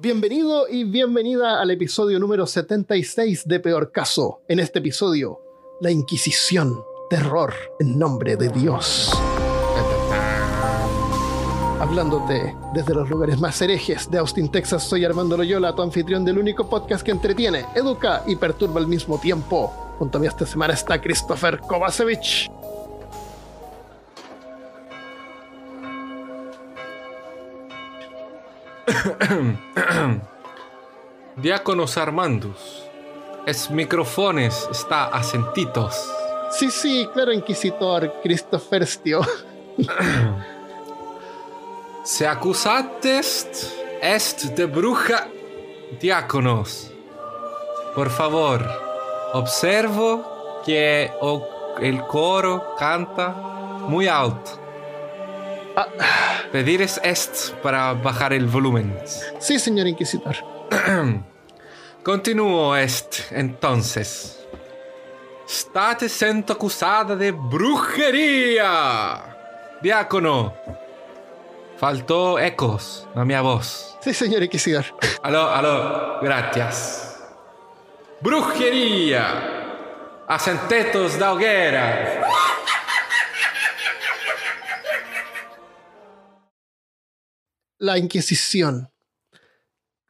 Bienvenido y bienvenida al episodio número 76 de Peor Caso. En este episodio, la Inquisición, terror en nombre de Dios. Hablándote desde los lugares más herejes de Austin, Texas, soy Armando Loyola, tu anfitrión del único podcast que entretiene, educa y perturba al mismo tiempo. Junto a mí esta semana está Christopher Kovacevic. Diáconos Armandus. Es microfones, está asentitos. Sí, sí, claro, Inquisitor Christopher Stio. Se acusates est de bruja diáconos. Por favor, observo que el coro canta muy alto. Pedir es est para bajar el volumen. Sí, señor Inquisitor. Continúo est, entonces. State sendo acusada de brujería. Diácono. Faltó ecos na minha voz. Sí, señor Inquisidor. Aló, aló, gracias. Brujería. Acentetos da hoguera. La Inquisición.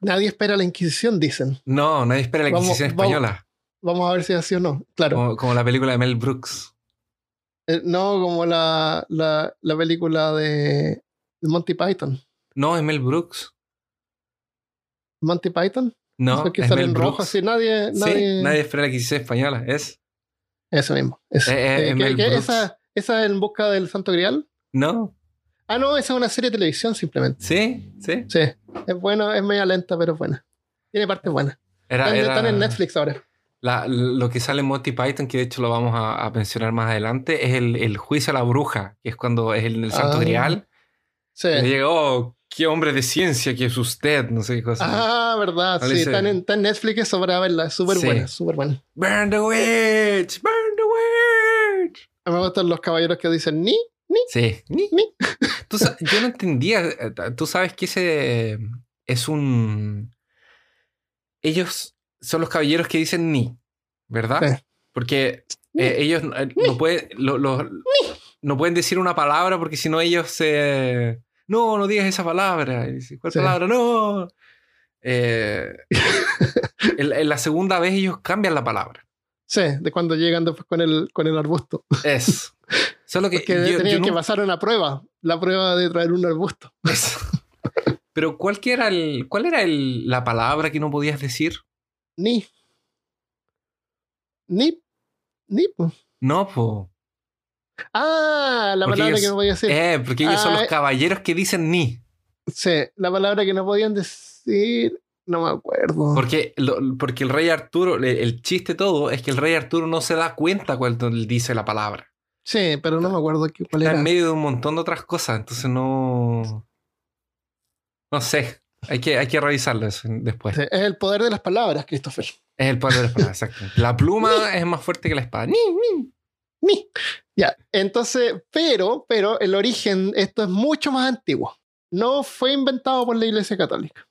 Nadie espera la Inquisición, dicen. No, nadie espera la Inquisición vamos. española. Vamos a ver si es así o no. Claro. Como, como la película de Mel Brooks. Eh, no como la, la, la película de, de Monty Python. No, es Mel Brooks. Monty Python. No, que es sale Mel en rojo así. Nadie. Sí, nadie... espera la Inquisición española. Es. Eso mismo. Eh, eh, es que- Mel que Brooks. esa, esa en busca del Santo Grial. No. Ah, no, esa es una serie de televisión simplemente. Sí, sí. Sí. Es bueno, es media lenta, pero es buena. Tiene partes buenas. Era, Están, era están en Netflix ahora. la- lo que sale en Monty Python, que de hecho lo vamos a, a mencionar más adelante, es el, el juicio a la bruja, que es cuando es el, el Santo Ah. Grial. Sí. Y le llega, oh, qué hombre de ciencia que es usted, no sé qué cosa. Ah, verdad. No Sí, están en, está en Netflix eso para verla. Es súper Sí. buena, súper buena. Burn the witch, burn the witch. A mí me gustan los caballeros que dicen ni. Sí. Ni- Ni. Tú yo no entendía. eh, Tú sabes que ese es un. Ellos son los caballeros que dicen ni, ¿verdad? Sí. Porque Ni. eh, ellos eh, no, pueden, lo- lo- no pueden decir una palabra porque si no ellos se. No, no digas esa palabra. Y dice, ¿Cuál Sí. palabra? No. Eh, en, en la segunda vez ellos cambian la palabra. Sí, de cuando llegan después con el, con el arbusto. Es. Solo que Porque yo- yo tenían que pasar una prueba. La prueba de traer un arbusto. Pero ¿cuál, que era el, ¿cuál era el- la palabra que no podías decir? Ni. Ni. Ni. pues. No, po. Ah, la Porque palabra ellos- que no podía decir. Eh, porque ellos son Ah, los eh. caballeros que dicen ni. Sí, la palabra que no podían decir. No me acuerdo. Porque, lo- porque el rey Arturo, el, el chiste todo es que el rey Arturo no se da cuenta cuando él dice la palabra. Sí, pero no me acuerdo qué- cuál Está era. en medio de un montón de otras cosas, entonces no. No sé. Hay que, hay que revisarlo eso después. Sí, es el poder de las palabras, Christopher. Es el poder de la espada, exacto. La pluma es más fuerte que la espada. Ni, ni. Ni. Ya, entonces, pero, pero el origen, esto es mucho más antiguo. No fue inventado por la Iglesia Católica.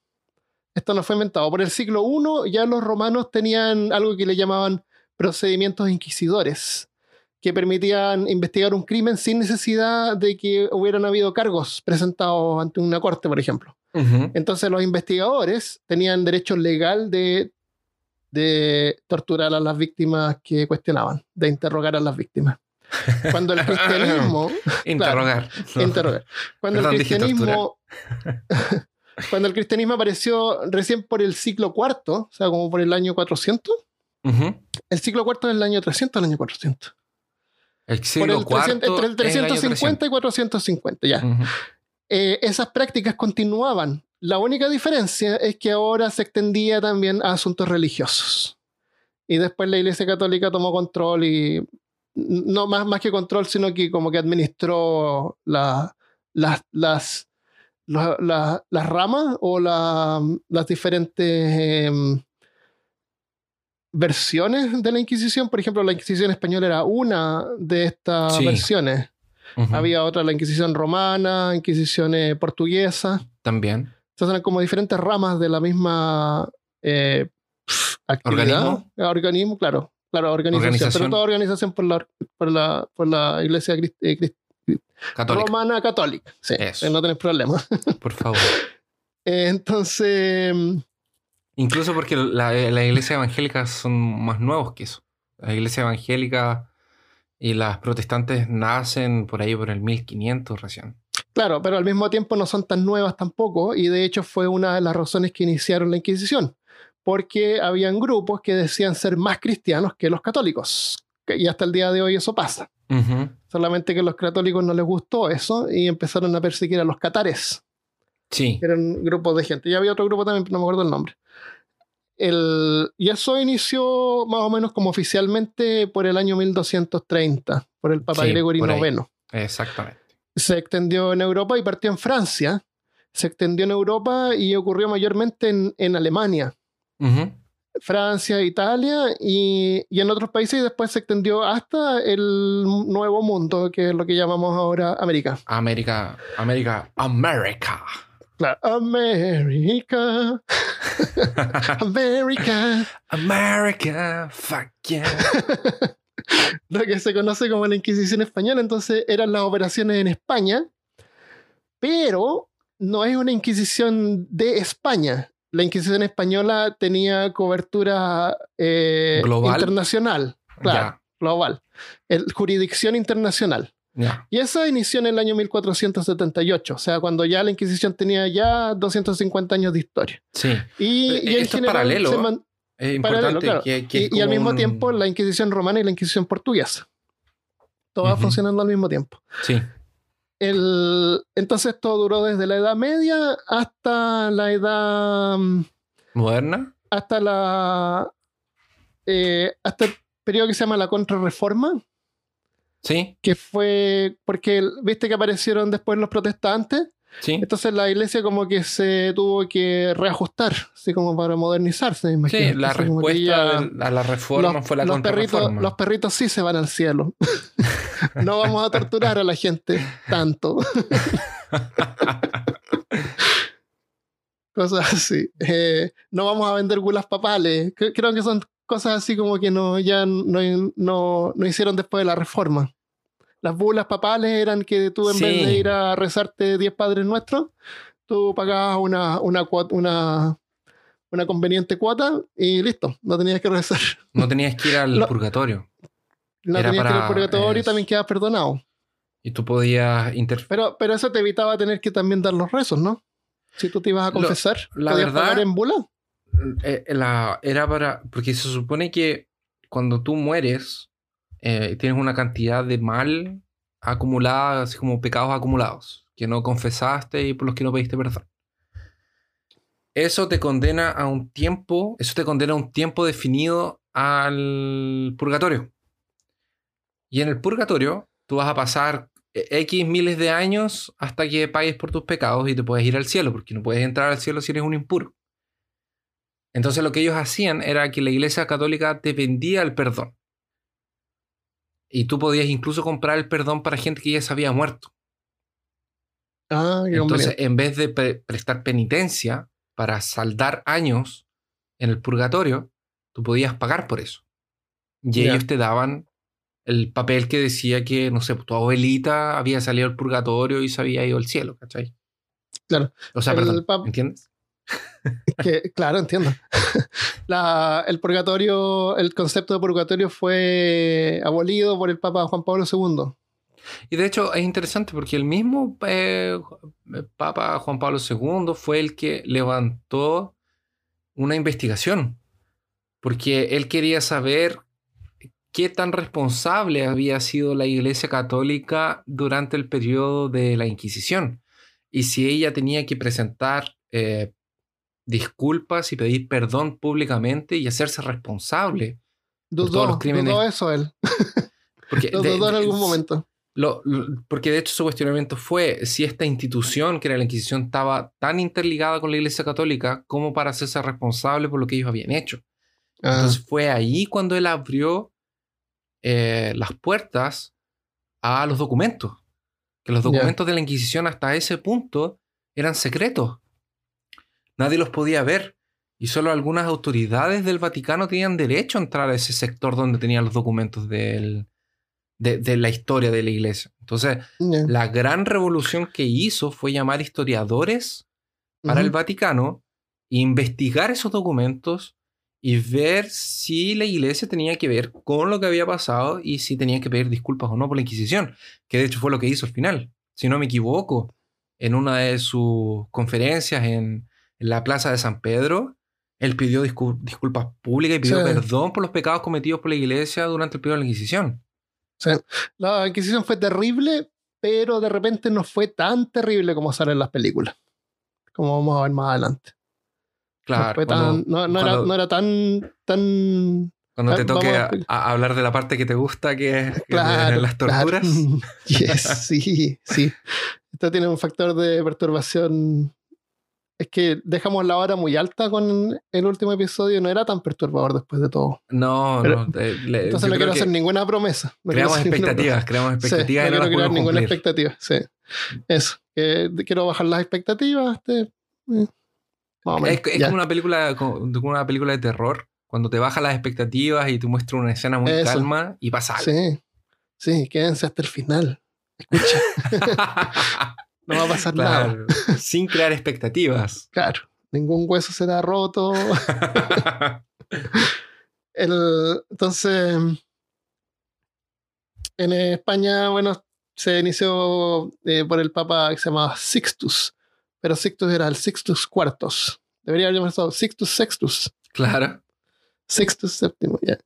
Esto no fue inventado. Por el siglo I ya los romanos tenían algo que le llamaban procedimientos inquisidores, que permitían investigar un crimen sin necesidad de que hubieran habido cargos presentados ante una corte, por ejemplo. Entonces los investigadores tenían derecho legal de, de torturar a las víctimas que cuestionaban, de interrogar a las víctimas. Cuando el cristianismo... Interrogar. interrogar. Cuando Perdón, el cristianismo... cuando el cristianismo apareció recién por el siglo IV, o sea, como por el año 400, Ujú. el siglo IV es el año 300 al año 400. El Por siglo el 300 entre el cuarto es año 350 y 450, ya. 300. Ujú. eh, esas prácticas continuaban. La única diferencia es que ahora se extendía también a asuntos religiosos. Y después la Iglesia Católica tomó control y no más, más que control, sino que como que administró la- las, las, la- la- las ramas o la- las diferentes em, versiones de la Inquisición. Por ejemplo, la Inquisición española era una de estas Sí. versiones. Ujú. Había otra, la Inquisición romana, Inquisición eh, portuguesa. También. Entonces eran como diferentes ramas de la misma eh, actividad. ¿Organismo? Organismo, claro. Claro, organización, Organización. Pero toda organización por la, por la, por la iglesia eh, Católica. romana católica. Sí, Eso. no tenés problema. Por favor. Eh, Entonces, Incluso porque la- las iglesias evangélicas son más nuevos que eso. Las iglesias evangélicas y las protestantes nacen por ahí por el 1500 recién. Claro, pero al mismo tiempo no son tan nuevas tampoco y de hecho fue una de las razones que iniciaron la Inquisición, porque habían grupos que decían ser más cristianos que los católicos y hasta el día de hoy eso pasa. Solamente que a los católicos no les gustó eso y empezaron a perseguir a los catares, Sí. eran grupos de gente. Y había otro grupo también, pero no me acuerdo el nombre. El, y eso inició más o menos como oficialmente por el año 1230, por el Papa Sí, Gregory. IX. Exactamente. se extendió en Europa y partió en Francia. Se extendió en Europa y ocurrió mayormente en, en Alemania. Francia, Italia y, y en otros países y después se extendió hasta el nuevo mundo, que es lo que llamamos ahora América. América. América. América. Claro, América, América, América. Fuck yeah. lo que se conoce como la Inquisición española. Entonces eran las operaciones en España, pero no es una Inquisición de España. La Inquisición española tenía cobertura eh, Global. internacional, claro, global, El- jurisdicción internacional. Y esa inició en el año 1478, o sea, cuando ya la Inquisición tenía ya 250 años de historia. Sí. Y, Eh, y en esto es general paralelo, se man- Es importante Paralelo, claro. que, que y, es y al mismo un- tiempo la Inquisición romana y la Inquisición portuguesa. Todas Ujú. funcionando al mismo tiempo. Sí. El, entonces todo duró desde la Edad Media hasta la Edad. mm, ¿Moderna? hasta la. eh, hasta el periodo que se llama la Contrarreforma, Sí. que fue porque viste que aparecieron después los protestantes. Sí. Entonces la iglesia como que se tuvo que reajustar, así como para modernizarse, me imagino. Sí, la Entonces, respuesta ya- a la reforma los, fue la los perritos, los perritos sí se van al cielo. no vamos a torturar a la gente tanto. cosas así. Eh, no vamos a vender gulas papales. Cre- Creo que son cosas así como que no, ya no, no, no hicieron después de la reforma. Las bulas papales eran que tú en Sí. vez de ir a rezarte 10 padres nuestros, tú pagabas una, una, una, una conveniente cuota y listo, no tenías que rezar. No tenías que ir al Lo- purgatorio. No Era tenías que ir al para- purgatorio y también quedabas perdonado. Y tú podías interferir. Pero, pero eso te evitaba tener que también dar los rezos, ¿no? Si tú te ibas a Lo- confesar, la podías verdad- pagar en bula. Eh, la, era para. Porque se supone que cuando tú mueres, eh, tienes una cantidad de mal acumulada, así como pecados acumulados, que no confesaste y por los que no pediste perdón. Eso te condena a un tiempo, eso te condena a un tiempo definido al purgatorio. Y en el purgatorio, tú vas a pasar eh, X miles de años hasta que pagues por tus pecados y te puedes ir al cielo, porque no puedes entrar al cielo si eres un impuro. Entonces lo que ellos hacían era que la iglesia católica te vendía el perdón. Y tú podías incluso comprar el perdón para gente que ya se había muerto. Ah, qué Entonces, en vez de pre- prestar penitencia para saldar años en el purgatorio, tú podías pagar por eso. Y ellos te daban el papel que decía que, no sé, tu abuelita había salido del purgatorio y se había ido al cielo, ¿cachai? Claro. O sea, El perdón, ¿entiendes? Que, claro, entiendo. El purgatorio, el concepto de purgatorio fue abolido por el Papa Juan Pablo II. Y de hecho es interesante porque el mismo eh, Papa Juan Pablo II fue el que levantó una investigación, porque él quería saber qué tan responsable había sido la Iglesia Católica durante el periodo de la Inquisición y si ella tenía que presentar eh, disculpas y pedir perdón públicamente y hacerse responsable. Por todos los crímenes. dudó eso él. Porque Lo de- en algún momento. Lo- lo- porque de hecho su cuestionamiento fue si esta institución, que era la Inquisición, estaba tan interligada con la Iglesia Católica como para hacerse responsable por lo que ellos habían hecho. Ah, Entonces fue ahí cuando él abrió eh, las puertas a los documentos. Que los documentos de la Inquisición hasta ese punto eran secretos. Nadie los podía ver. Y solo algunas autoridades del Vaticano tenían derecho a entrar a ese sector donde tenían los documentos del, de, de la historia de la iglesia. Entonces, la gran revolución que hizo fue llamar historiadores para el. Vaticano, investigar esos documentos y ver si la iglesia tenía que ver con lo que había pasado y si tenía que pedir disculpas o no por la Inquisición, que de hecho fue lo que hizo al final. Si no me equivoco, en una de sus conferencias en, en la Plaza de San Pedro, él pidió discul- disculpas públicas y pidió Sí. perdón por los pecados cometidos por la iglesia durante el periodo de la Inquisición. La Inquisición fue terrible, pero de repente no fue tan terrible como sale en las películas. Como vamos a ver más adelante. Claro, fue cuando, tan- no- no era, no era tan, tan cuando te toque a, hablar de la parte que te gusta, que es de claro. las claro. torturas. Yes, sí, sí. Esto tiene un factor de perturbación. Es que dejamos la hora muy alta con el último episodio, no era tan perturbador después de todo. No, Pero- no. eh, le- Entonces no quiero hacer ninguna promesa. No creamos expectativas, creamos promesa. Sí, expectativas no y no quiero crear ninguna cumplir. expectativa. Sí. Eso. Que quiero bajar las expectativas. este, eh, Es, como una película, como una película de terror, cuando te baja las expectativas y te muestra una escena muy Eso. calma y pasa algo. Sí, sí, quédense hasta el final. Escucha, no va a pasar nada. Claro, sin crear expectativas. Claro, ningún hueso será roto. El- entonces, en España, bueno, se inició eh, por el Papa que se llamaba Sixtus, pero Sixtus era el Sixtus Cuartos. Debería haber llamado Sixtus Sextus. claro. Sixtus Séptimo, ya.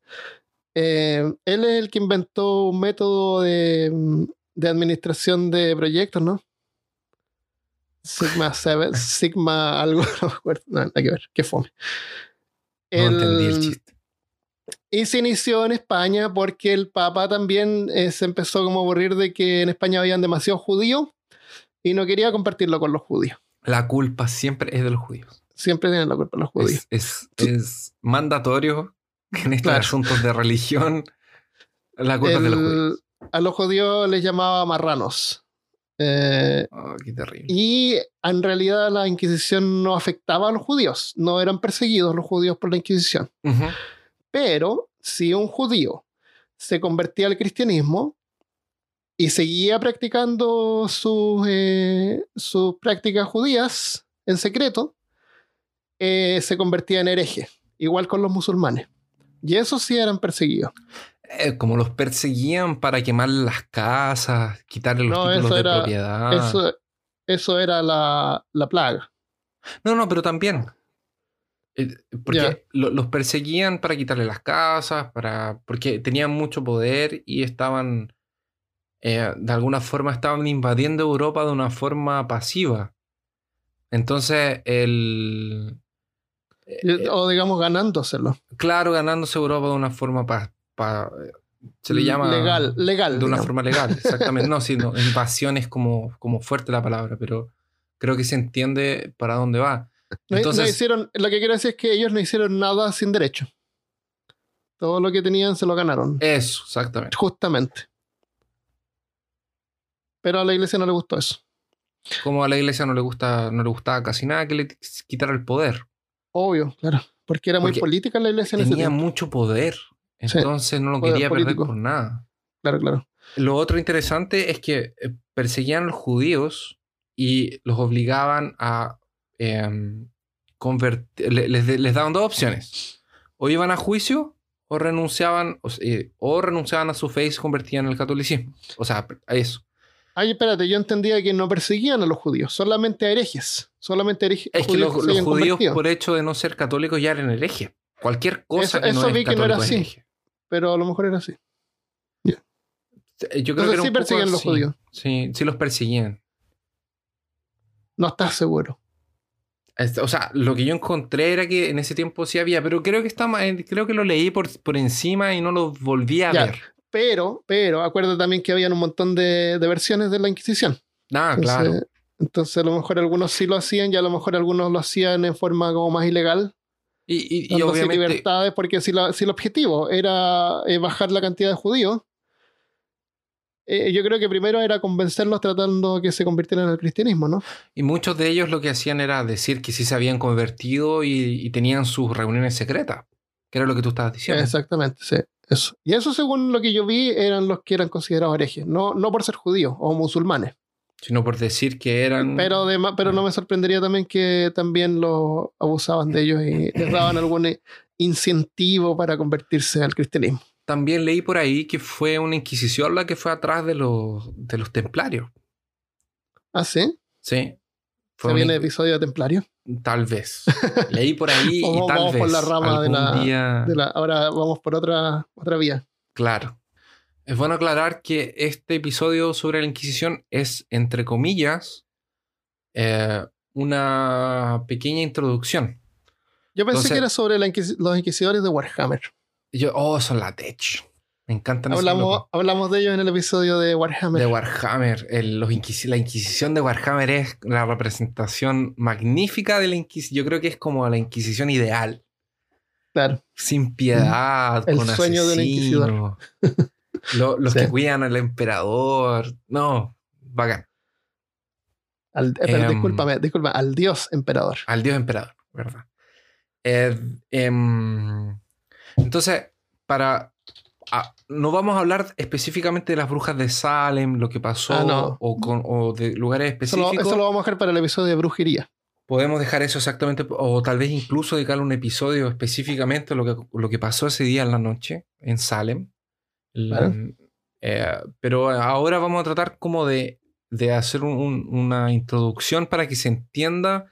Eh, él es el que inventó un método de, de administración de proyectos, ¿no? Sigma 7, Sigma algo, no me acuerdo, no, nada que ver, qué fome. No entendí el chiste. Y se inició en España porque el Papa también eh, se empezó como a aburrir de que en España habían demasiados judíos y no quería compartirlo con los judíos. La culpa siempre es de los judíos. Siempre tienen la culpa los judíos. Es, es, es mandatorio en estos Claro. asuntos de religión la culpa es de los judíos. A los judíos les llamaba marranos. Eh, Oh, qué terrible. y en realidad la Inquisición no afectaba a los judíos, no eran perseguidos los judíos por la Inquisición. Pero si un judío se convertía al cristianismo y seguía practicando sus, eh, sus prácticas judías en secreto, eh, se convertía en hereje, igual con los musulmanes. Y esos sí eran perseguidos. Eh, como los perseguían para quemar las casas, quitarle los No, títulos de era- propiedad. Eso, eso era la, la plaga. No, no, pero también. Eh, Porque lo- los perseguían para quitarle las casas, para porque tenían mucho poder y estaban, eh, de alguna forma, estaban invadiendo Europa de una forma pasiva. Entonces, el... o digamos ganándoselo. claro, ganándose Europa de una forma pa- pa- se le llama legal, legal. de una digamos. forma legal, exactamente. No, sí, no, invasión es como, como fuerte la palabra, pero creo que se entiende para dónde va. No- no Entonces, hicieron, lo que quiero decir es que ellos no hicieron nada sin derecho. Todo lo que tenían se lo ganaron. eso, exactamente. Justamente. Pero a la iglesia no le gustó eso. Como a la iglesia no le gusta, no le gustaba casi nada que le quitara el poder. Obvio, claro. Porque era muy Porque política la iglesia en ese Tenía tiempo. mucho poder. Entonces no lo quería perder por nada. Claro, claro. Lo otro interesante es que eh, perseguían a los judíos y los obligaban a em, convertir. le- Les, les daban dos opciones. O iban a juicio o renunciaban, o, eh, o renunciaban a su fe y se convertían al catolicismo. O sea, a eso. Ay, espérate, yo entendía que no perseguían a los judíos, solamente a herejes. Solamente herejes. Es que los, judíos, por hecho de no ser católicos, ya eran herejes. Cualquier cosa Eso- que no eso es vi que no era así. Pero a lo mejor era así. Eh, Yo creo Entonces que era sí un poco los así. judíos. Sí, sí los perseguían. No estás seguro. O sea, lo que yo encontré era que en ese tiempo sí había, pero creo que está eh, creo que lo leí por, por encima y no lo volví a Ya. ver. Pero, pero, acuérdate también que habían un montón de, de versiones de la Inquisición. Ah, Entonces, claro. entonces a lo mejor algunos sí lo hacían y a lo mejor algunos lo hacían en forma como más ilegal, Y, y- y dándose obviamente, libertades, porque si, la- si el objetivo era eh, bajar la cantidad de judíos, eh, yo creo que primero era convencerlos tratando que se convirtieran al cristianismo, ¿no? Y muchos de ellos lo que hacían era decir que sí se habían convertido y, y tenían sus reuniones secretas, que era lo que tú estabas diciendo. Exactamente, sí. Eso. Y eso, según lo que yo vi, eran los que eran considerados herejes, no, no por ser judíos o musulmanes. Sino por decir que eran... Pero, además, pero no me sorprendería también que también los abusaban de ellos y les daban algún incentivo para convertirse al cristianismo. También leí por ahí que fue una inquisición la que fue atrás de los, de los templarios. ¿Ah, sí? Sí. ¿Se Fue viene una- episodio de templario? Tal vez. Leí por ahí y Vamos- tal vamos vez. por la rama de la- día- De la- ahora vamos por otra, otra vía. Claro. Es bueno aclarar que este episodio sobre la Inquisición es, entre comillas, eh, una pequeña introducción. Yo pensé Entonces- que era sobre la inquisi- los inquisidores de Warhammer. Yo, oh, son la tech. Me encantan Hablamos, hablamos de ellos en el episodio de Warhammer. De Warhammer. El- los inquisi- la Inquisición de Warhammer es la representación magnífica de la Inquisición. Yo creo que es como la Inquisición ideal. Claro. Sin piedad. El con sueño de un inquisidor. Lo- los Sí. que cuidan al emperador. No, bacán. Al, eh, pero Em, discúlpame, al dios emperador. Al dios emperador, ¿verdad? Eh, em, entonces, para. ah, no vamos a hablar específicamente de las brujas de Salem, lo que pasó, Ah, no. o, con, o de lugares Eso lo, específicos. eso lo vamos a dejar para el episodio de brujería. Podemos dejar eso exactamente, o tal vez incluso dedicarle un episodio específicamente a lo que, lo que pasó ese día en la noche en Salem. Claro. eh, pero ahora vamos a tratar como de, de hacer un- un- una introducción para que se entienda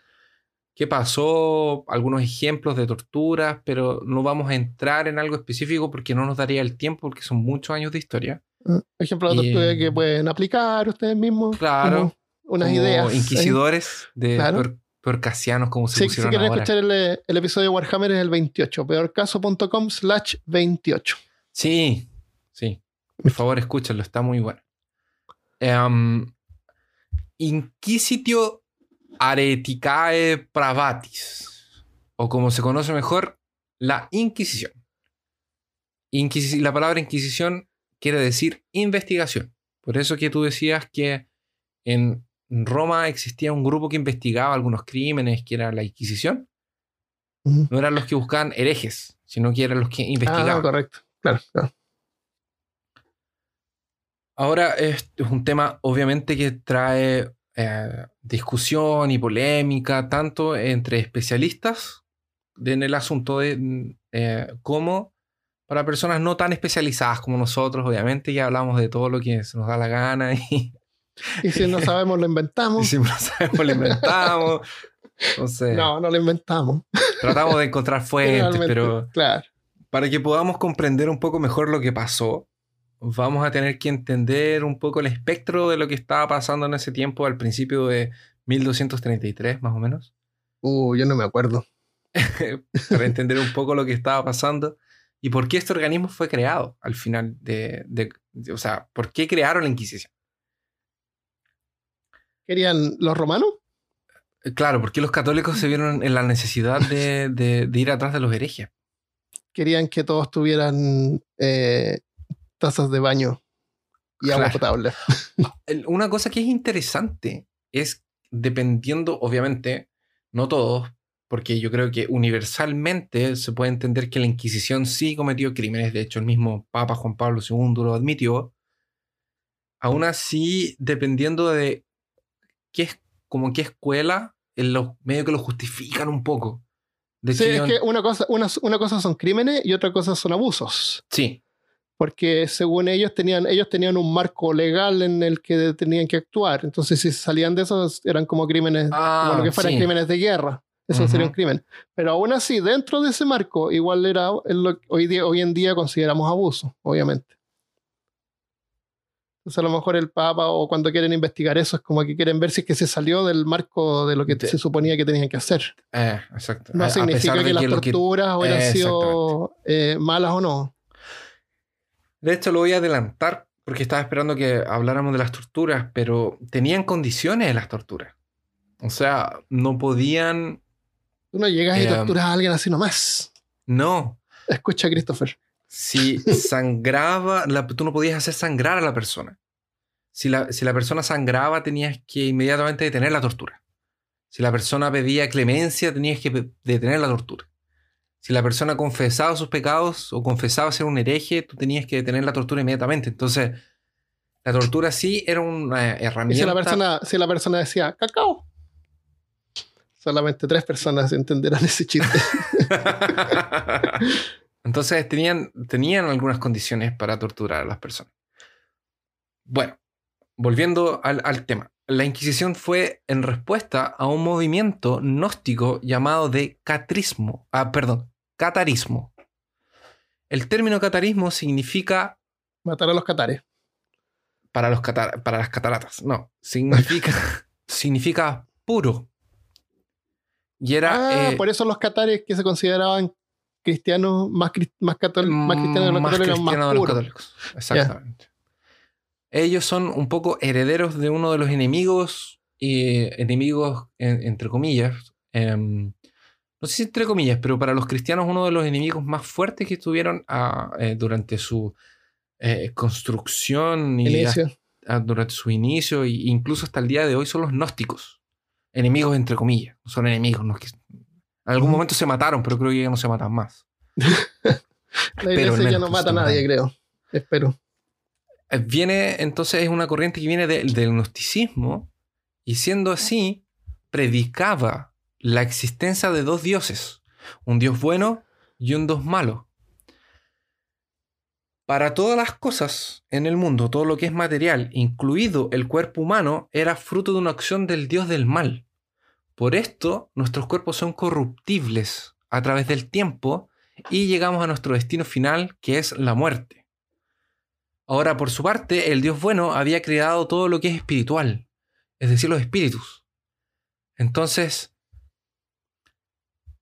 qué pasó, algunos ejemplos de torturas, pero no vamos a entrar en algo específico porque no nos daría el tiempo, porque son muchos años de historia. ¿Mm? Ejemplo de Y- tortura que pueden aplicar ustedes mismos. Claro. como Unas como ideas. ahí. Inquisidores de Claro. peor, peorcasianos, como se Sí, si quieren ahora. escuchar el, el episodio de Warhammer es el 28. Peorcaso.com slash 28. Sí, sí. Por favor, escúchenlo, está muy bueno. Em, Inquisitio Areticae Pravatis, o como se conoce mejor, la Inquisición. Inquisi- la palabra Inquisición quiere decir investigación. Por eso que tú decías que en Roma existía un grupo que investigaba algunos crímenes, que era la Inquisición. No eran los que buscaban herejes, sino que eran los que Ah, investigaban. correcto. Claro, claro. Ahora es un tema obviamente que trae eh, discusión y polémica tanto entre especialistas en el asunto de, mm, eh, como para personas no tan especializadas como nosotros, obviamente ya hablamos de todo lo que se nos da la gana y, Y si no sabemos, lo y inventamos. si no sabemos lo inventamos. Entonces, No, no lo inventamos. tratamos de encontrar fuentes, pero Claro. para que podamos comprender un poco mejor lo que pasó, vamos a tener que entender un poco el espectro de lo que estaba pasando en ese tiempo, al principio de 1233, más o menos, Uh, yo no me acuerdo. para entender un poco lo que estaba pasando y por qué este organismo fue creado al final de, de- de- o sea, por qué crearon la Inquisición. ¿Querían los romanos? Eh, Claro, porque los católicos se vieron en la necesidad de, de- de ir atrás de los herejes. Querían que todos tuvieran eh, tazas de baño y agua potable. Una cosa que es interesante es dependiendo, obviamente, no todos, porque yo creo que universalmente se puede entender que la Inquisición sí cometió crímenes, de hecho el mismo Papa Juan Pablo II lo admitió. Aún así, dependiendo de qué es, como qué escuela, en los medios que lo justifican un poco. De Sí, es que una cosa, una, una cosa son crímenes y otra cosa son abusos. sí, Porque según ellos tenían, ellos tenían un marco legal en el que tenían que actuar. Entonces, si salían de esos, eran como crímenes, Ah, como lo que fueran sí. crímenes de guerra. Eso Ujú. sería un crimen. Pero aún así, dentro de ese marco, igual era lo que hoy, día, hoy en día consideramos abuso, obviamente. Entonces, a lo mejor el Papa o cuando quieren investigar eso, es como que quieren ver si es que se salió del marco de lo que De- se suponía que tenían que hacer. Eh, exacto. No A- significa que las que- torturas hubieran Eh, sido eh, malas o no. De hecho, lo voy a adelantar porque estaba esperando que habláramos de las torturas, pero tenían condiciones de las torturas. O sea, no podían. Tú no llegas y Eh, torturas a alguien así nomás. No. Escucha, Christopher. Si sangraba, la- tú no podías hacer sangrar a la persona. Si la, si la persona sangraba, tenías que inmediatamente detener la tortura. Si la persona pedía clemencia, tenías que detener la tortura. Si la persona confesaba sus pecados o confesaba ser un hereje, tú tenías que detener la tortura inmediatamente. Entonces, la tortura sí era una Y herramienta. si la persona, si la persona decía cacao, solamente tres personas entenderán ese chiste. Entonces tenían, tenían algunas condiciones para torturar a las personas. Bueno, volviendo al, al tema. La Inquisición fue en respuesta a un movimiento gnóstico llamado de catrismo. Ah, perdón, catarismo. El término catarismo significa Matar a los catares. para, los catar- para las cataratas. No, significa, significa puro. Y era... Ah, eh, por eso los catares que se consideraban cristianos más, más, catol- más cristianos de los más católicos más de los católicos. Exactamente. Ellos son un poco herederos de uno de los enemigos, eh, enemigos en- entre comillas. em, no sé si entre comillas, pero para los cristianos uno de los enemigos más fuertes que tuvieron eh, durante su eh, construcción y durante su inicio e incluso hasta el día de hoy son los gnósticos. Enemigos entre comillas. Son enemigos. no que- en algún momento se mataron, pero creo que ya no se matan más. La iglesia ya no mata a nadie, creo. Espero. Eh, Viene, entonces, es una corriente que viene de- del gnosticismo y siendo así, predicaba la existencia de dos dioses, un dios bueno y un dios malo. Para todas las cosas en el mundo, todo lo que es material, incluido el cuerpo humano, era fruto de una acción del dios del mal. Por esto, nuestros cuerpos son corruptibles a través del tiempo y llegamos a nuestro destino final, que es la muerte. Ahora, por su parte, el Dios bueno había creado todo lo que es espiritual, es decir, los espíritus. Entonces,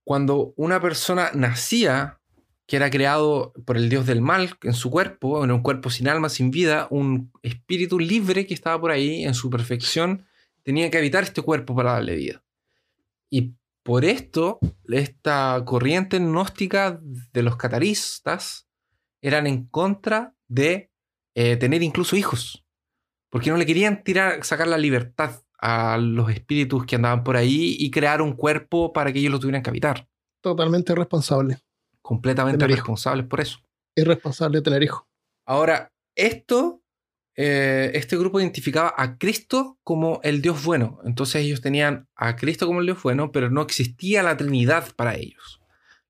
cuando una persona nacía, que era creado por el Dios del mal en su cuerpo, en un cuerpo sin alma, sin vida, un espíritu libre que estaba por ahí en su perfección, tenía que habitar este cuerpo para darle vida. Y por esto, esta corriente gnóstica de los cataristas eran en contra de eh, tener incluso hijos. Porque no le querían tirar, sacar la libertad a los espíritus que andaban por ahí y crear un cuerpo para que ellos lo tuvieran que habitar. Totalmente irresponsable. Completamente Tener responsables por eso. Irresponsable tener hijos. Ahora, esto, eh, este grupo identificaba a Cristo como el Dios bueno. Entonces ellos tenían a Cristo como el Dios bueno, pero no existía la Trinidad para ellos.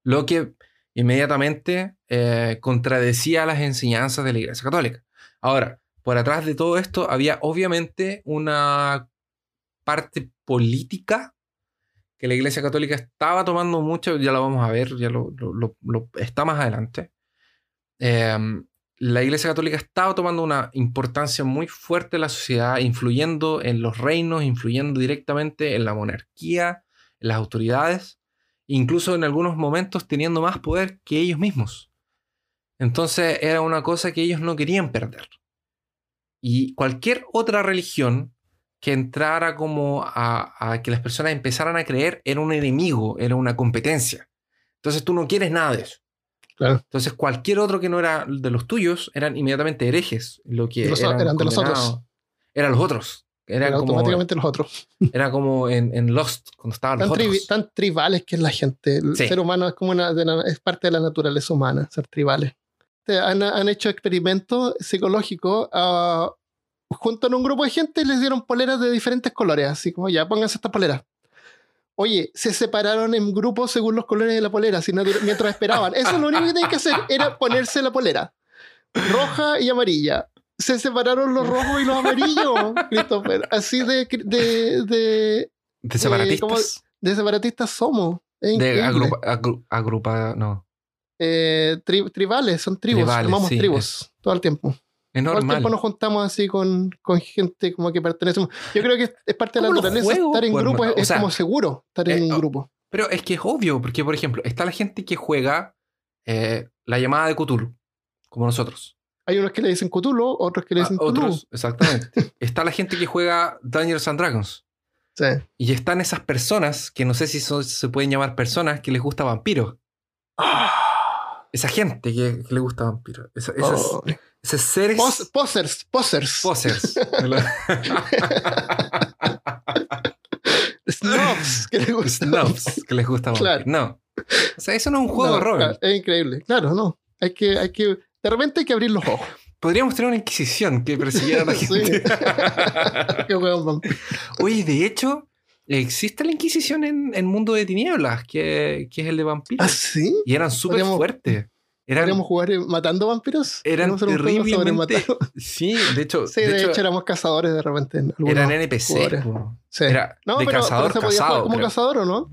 Lo que inmediatamente eh, contradecía las enseñanzas de la Iglesia Católica. Ahora, por atrás de todo esto había obviamente una parte política que la Iglesia Católica estaba tomando mucho, ya lo vamos a ver, ya lo, lo- está más adelante. Eh, la Iglesia Católica estaba tomando una importancia muy fuerte en la sociedad, influyendo en los reinos, influyendo directamente en la monarquía, en las autoridades, incluso en algunos momentos teniendo más poder que ellos mismos. Entonces era una cosa que ellos no querían perder. Y cualquier otra religión que entrara como a, a que las personas empezaran a creer era un enemigo, era una competencia. Entonces tú no quieres nada de eso. Claro. Entonces cualquier otro que no era de los tuyos eran inmediatamente herejes. Lo que los- eran de los otros. Eran los otros. Eran Pero como, automáticamente los otros. era como en, en Lost, cuando estaban los Tan, trivi- otros. tan tribales que es la gente. El Sí. ser humano es como una, la- es parte de la naturaleza humana, ser tribales. Han, han hecho experimentos psicológicos. ah, juntan un grupo de gente y les dieron poleras de diferentes colores. Así como ya, pónganse esta polera. Oye, se separaron en grupos según los colores de la polera, natu- mientras esperaban. Eso es lo único que tenían que hacer, era ponerse la polera. Roja y amarilla. Se separaron los rojos y los amarillos, Christopher. Así de, de, de, de separatistas. como- de separatistas somos. Es de agrupa, agru- agrupa- no. Eh, tri- tribales, son tribus, Tribales, llamamos sí, tribus todo el tiempo. Es normal. tiempo nos juntamos así con, con gente como que pertenecemos. Yo creo que es- parte de la naturaleza juegos, estar en pues, grupo, es, como seguro estar en eh, un oh, grupo. Pero es que es obvio, porque por ejemplo, está la gente que juega eh, la llamada de Cthulhu, como nosotros. Hay unos que le dicen Cthulhu, otros que le Ah, dicen Cthulhu. otros, exactamente. está la gente que juega Dungeons and Dragons. Sí. Y están esas personas, que no sé si son- se pueden llamar personas, que les gusta vampiros. Ah, Esa gente que, que le gusta vampiros. Esa- esas, oh, Ese seres Pos- posers, posers. posers. Snobs, que le gusta. Snobs, que les gusta mucho. Claro. No. O sea, eso no es un juego No, de rol. claro, Es increíble. Claro, no. Hay que, hay que. De repente hay que abrir los ojos. Podríamos tener una inquisición que persiguiera a la Sí. gente. Qué. Oye, de hecho, existe la inquisición en, en Mundo de Tinieblas, que, que es el de vampiros. ¿Ah, sí? Y eran súper Podríamos- fuertes. Eran, ¿Podríamos jugar matando vampiros? eran ¿Podríamos hacer un juego sobre terriblemente. Sí, de hecho, Sí, de hecho, éramos cazadores de repente. En eran NPC. Sí. Era No, de pero, cazador pero se podía cazado. jugar como creo. cazador o no?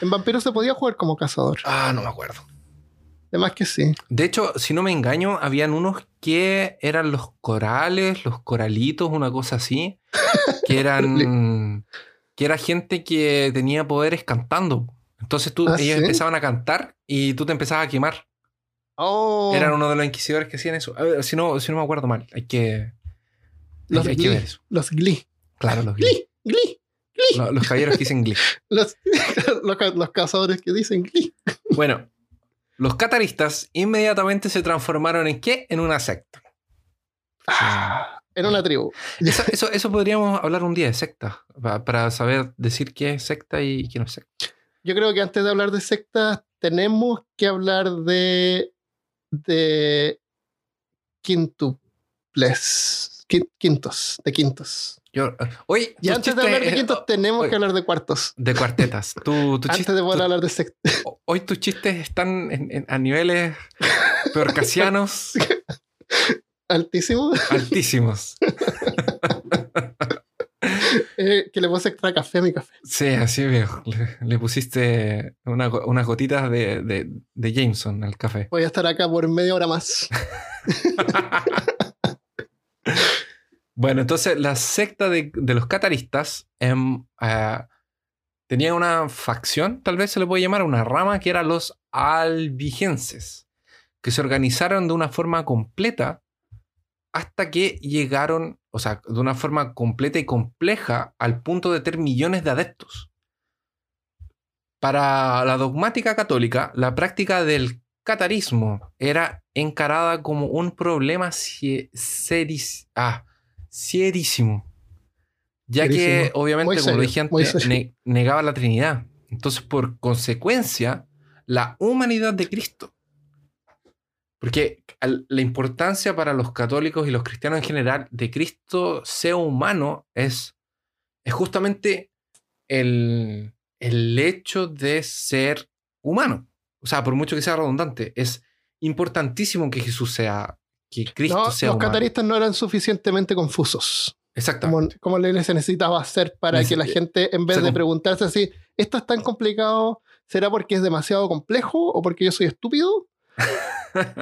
En vampiros se podía jugar como cazador. Ah, no me acuerdo. Además que sí. De hecho, si no me engaño, habían unos que eran los corales, los coralitos, una cosa así, que eran que era gente que tenía poderes cantando. Entonces tú ¿Ah, ellos sí? empezaban a cantar y tú te empezabas a quemar. Oh, Eran uno de los inquisidores que hacían eso. A ver, si no, si no me acuerdo mal, hay que, los, hay, hay que Glee, ver eso. los Glee. Claro, los, Glee, Glee. los, los caballeros que dicen Glee. Los, los, ca- los cazadores que dicen Glee. Bueno, los cataristas inmediatamente se transformaron en qué? En una secta. Ah, en una tribu. Eso, eso, eso podríamos hablar un día de secta, pa- para saber decir qué es secta y qué no es secta. Yo creo que antes de hablar de sectas, tenemos que hablar de. De. quintuples. Quin- Quintos. De quintos. Yo, hoy, Y antes de hablar de eh, quintos, tenemos que hablar de cuartos. de cuartetas. Tu Antes chiste- de poder tu- hablar de sectas. hoy tus chistes están en- en- a niveles peorcasianos Altísimo. altísimos. Eh, que le puse extra café a mi café. Sí, así veo. Le, le pusiste una unas gotitas de, de- de Jameson al café. Voy a estar acá por media hora más. Bueno, entonces la secta de, de los cataristas em, eh, tenía una facción, tal vez se le puede llamar, una rama, que eran los albigenses, que se organizaron de una forma completa hasta que llegaron, o sea, de una forma completa y compleja al punto de tener millones de adeptos. Para la dogmática católica, la práctica del catarismo era encarada como un problema seris- ah, serísimo. Ya que, obviamente, Muy como serio, dije antes, ne- negaba la Trinidad. Entonces, por consecuencia, la humanidad de Cristo. Porque la importancia para los católicos y los cristianos en general de Cristo sea humano es, es justamente el, el hecho de ser humano. O sea, por mucho que sea redundante, es importantísimo que Jesús sea, que Cristo No, sea los humano. cataristas no eran suficientemente confusos. Exactamente. Como, como la iglesia necesitaba hacer para Neces- que la gente, en vez de preguntarse así, ¿esto es tan complicado? ¿Será porque es demasiado complejo o porque yo soy estúpido?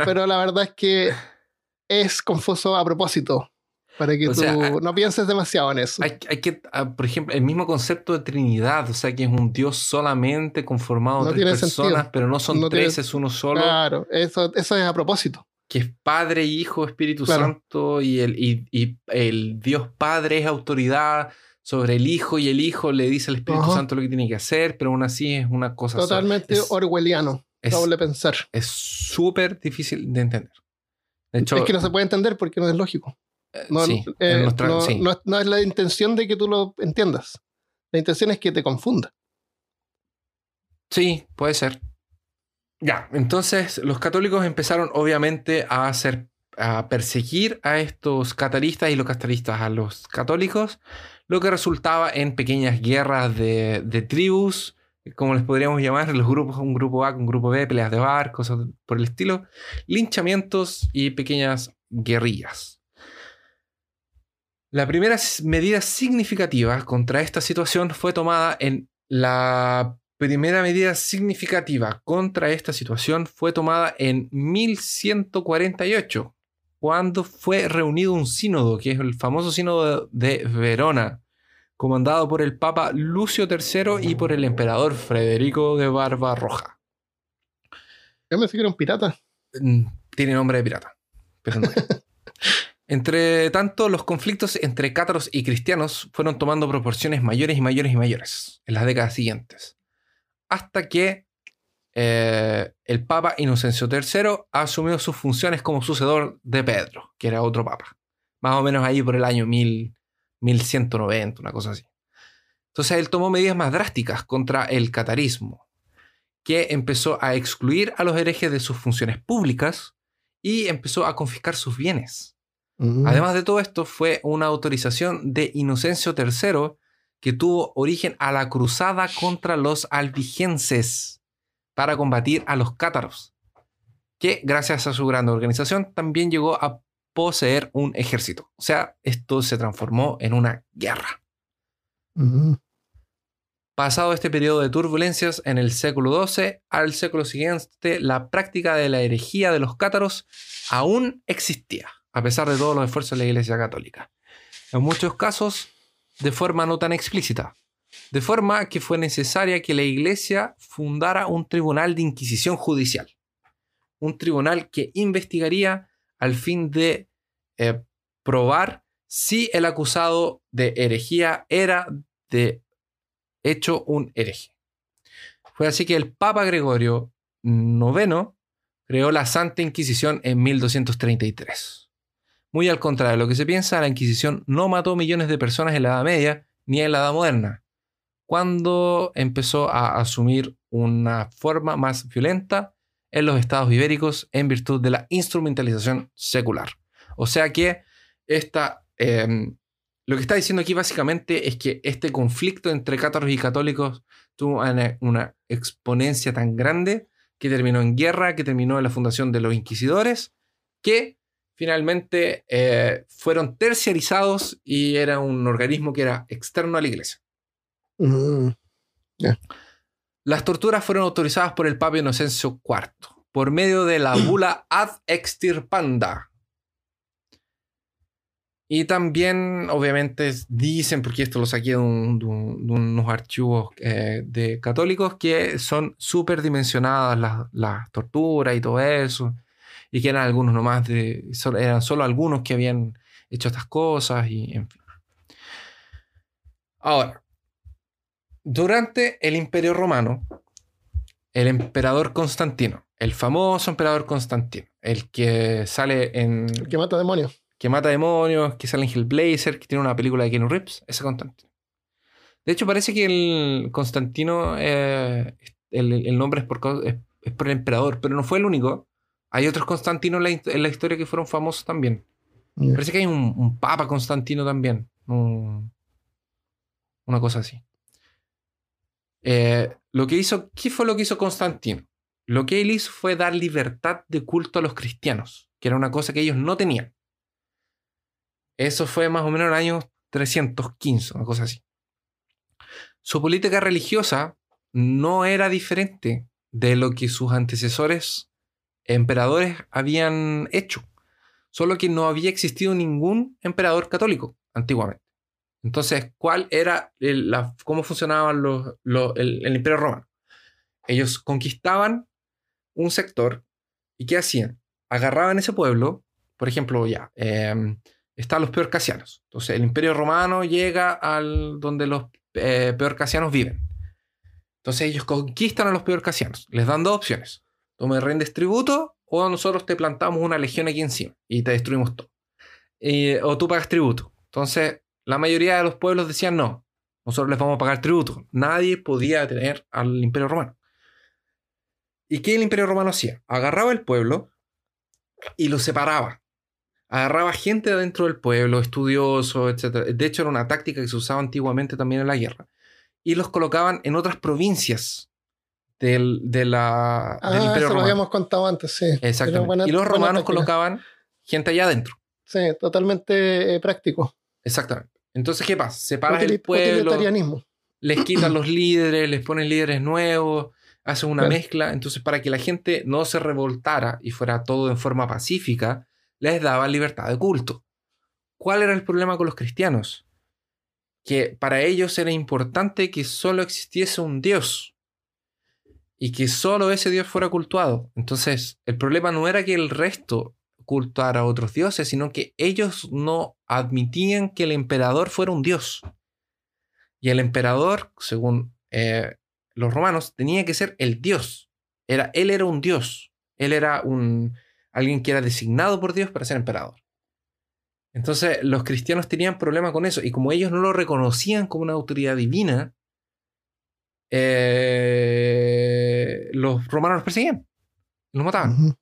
Pero la verdad es que es confuso a propósito. Para que O tú sea, hay- no pienses demasiado en eso. Hay, hay que, ah, por ejemplo, el mismo concepto de Trinidad, o sea, que es un Dios solamente conformado No de tres personas, sentido. pero no son No tiene- tres, es uno solo, Claro, eso, eso es a propósito. que es Padre, Hijo, Espíritu Claro. Santo, y el, y, y el Dios Padre es autoridad sobre el Hijo, y el Hijo le dice al Espíritu Ajá. Santo lo que tiene que hacer, pero aún así es una cosa. Totalmente orwelliano. Es- doble pensar. Es súper difícil de entender. De hecho, es que no se puede entender porque no es lógico. eh, No, sí, eh, nuestra- no- sí. no es, no es la intención de que tú lo entiendas. La intención es que te confunda. Sí, puede ser. Ya, entonces los católicos empezaron obviamente a hacer a perseguir a estos cataristas y los cataristas a los católicos, lo que resultaba en pequeñas guerras de, de tribus, como les podríamos llamar, los grupos, un grupo A, un grupo B, peleas de bar, cosas por el estilo, linchamientos y pequeñas guerrillas. La primera medida significativa contra esta situación fue tomada en la primera medida significativa contra esta situación fue tomada en 1148, cuando fue reunido un sínodo, que es el famoso sínodo de Verona, comandado por el Papa Lucio III y por el emperador Federico de Barbarroja. Yo pensé que era un pirata. Mm, Tiene nombre de pirata, pero no. es. Entre tanto, los conflictos entre cátaros y cristianos fueron tomando proporciones mayores y mayores y mayores en las décadas siguientes. Hasta que eh, el Papa Inocencio III asumió sus funciones como sucedor de Pedro, que era otro papa. Más o menos ahí por el año 1000, 1190, una cosa así. Entonces él tomó medidas más drásticas contra el catarismo, que empezó a excluir a los herejes de sus funciones públicas y empezó a confiscar sus bienes. Mm. Además de todo esto, fue una autorización de Inocencio III que tuvo origen a la cruzada contra los albigenses para combatir a los cátaros, que gracias a su gran organización también llegó a poseer un ejército. O sea, esto se transformó en una guerra. Pasado este periodo de turbulencias en el século XII al século siguiente, la práctica de la herejía de los cátaros aún existía, a pesar de todos los esfuerzos de la Iglesia Católica. En muchos casos, de forma no tan explícita, de forma que fue necesaria que la Iglesia fundara un tribunal de inquisición judicial, un tribunal que investigaría al fin de eh, probar si el acusado de herejía era de hecho un hereje. Fue así que el Papa Gregorio IX creó la Santa Inquisición en 1233. Muy al contrario de lo que se piensa, la Inquisición no mató millones de personas en la Edad Media ni en la Edad Moderna, cuando empezó a asumir una forma más violenta en los estados ibéricos en virtud de la instrumentalización secular. O sea que esta, eh, lo que está diciendo aquí básicamente es que este conflicto entre cátaros y católicos tuvo una, una exponencia tan grande que terminó en guerra, que terminó en la fundación de los inquisidores, que finalmente eh, fueron terciarizados y era un organismo que era externo a la iglesia. Mm. Las torturas fueron autorizadas por el Papa Inocencio IV por medio de la bula ad extirpanda. Y también, obviamente, dicen, porque esto lo saqué de, un- de un- de unos archivos eh, de católicos, que son súper dimensionadas las, las torturas y todo eso, y que eran algunos nomás, de, eran solo algunos que habían hecho estas cosas, y en fin. Ahora, durante el Imperio Romano, el emperador Constantino, el famoso emperador Constantino, el que sale en El que mata demonios. que mata demonios, que sale en Hellblazer, que tiene una película de Keanu Reeves, ese Constantino. De hecho, parece que el Constantino, eh, el, el nombre es por, cau- es, es por el emperador, pero no fue el único. Hay otros Constantinos en la, hist- en la historia que fueron famosos también. Parece que hay un, un Papa Constantino también. un- una cosa así. Eh, lo que hizo, ¿qué fue lo que hizo Constantino? Lo que él hizo fue dar libertad de culto a los cristianos, que era una cosa que ellos no tenían. Eso fue más o menos en el año 315, una cosa así. Su política religiosa no era diferente de lo que sus antecesores emperadores habían hecho, solo que no había existido ningún emperador católico antiguamente. Entonces, ¿cuál era cómo funcionaba los- los- el, imperio romano? Ellos conquistaban un sector y ¿qué hacían? Agarraban ese pueblo, por ejemplo, ya, em, están los peorcasianos. Entonces, el imperio romano llega al donde los eh, peorcasianos viven. Entonces, ellos conquistan a los peorcasianos. Les dan dos opciones. Tú me rendes tributo o nosotros te plantamos una legión aquí encima y te destruimos todo. Eh, o tú pagas tributo. Entonces, la mayoría de los pueblos decían no. Nosotros les vamos a pagar tributo. Nadie podía tener al imperio romano. ¿Y qué el imperio romano hacía? Agarraba el pueblo y lo separaba. Agarraba gente dentro del pueblo, estudiosos, etc. De hecho, era una táctica que se usaba antiguamente también en la guerra. Y los colocaban en otras provincias del, de la, Ah, del imperio eso lo habíamos contado antes, sí. Exactamente. buena- y los romanos colocaban gente allá adentro. Sí, totalmente eh, práctico. Exactamente. Entonces, ¿qué pasa? Separas el pueblo, les quitan los líderes, les ponen líderes nuevos, hacen una Claro. mezcla. Entonces, para que la gente no se revoltara y fuera todo en forma pacífica, les daban libertad de culto. ¿Cuál era el problema con los cristianos? Que para ellos era importante que solo existiese un Dios y que solo ese Dios fuera cultuado. Entonces, el problema no era que el resto cultuara a otros dioses, sino que ellos no admitían que el emperador fuera un dios. Y el emperador, según eh, los romanos, tenía que ser el dios. Era, él era un dios. Él era un, alguien que era designado por Dios para ser emperador. Entonces los cristianos tenían problema con eso y como ellos no lo reconocían como una autoridad divina, eh, los romanos los perseguían, los mataban.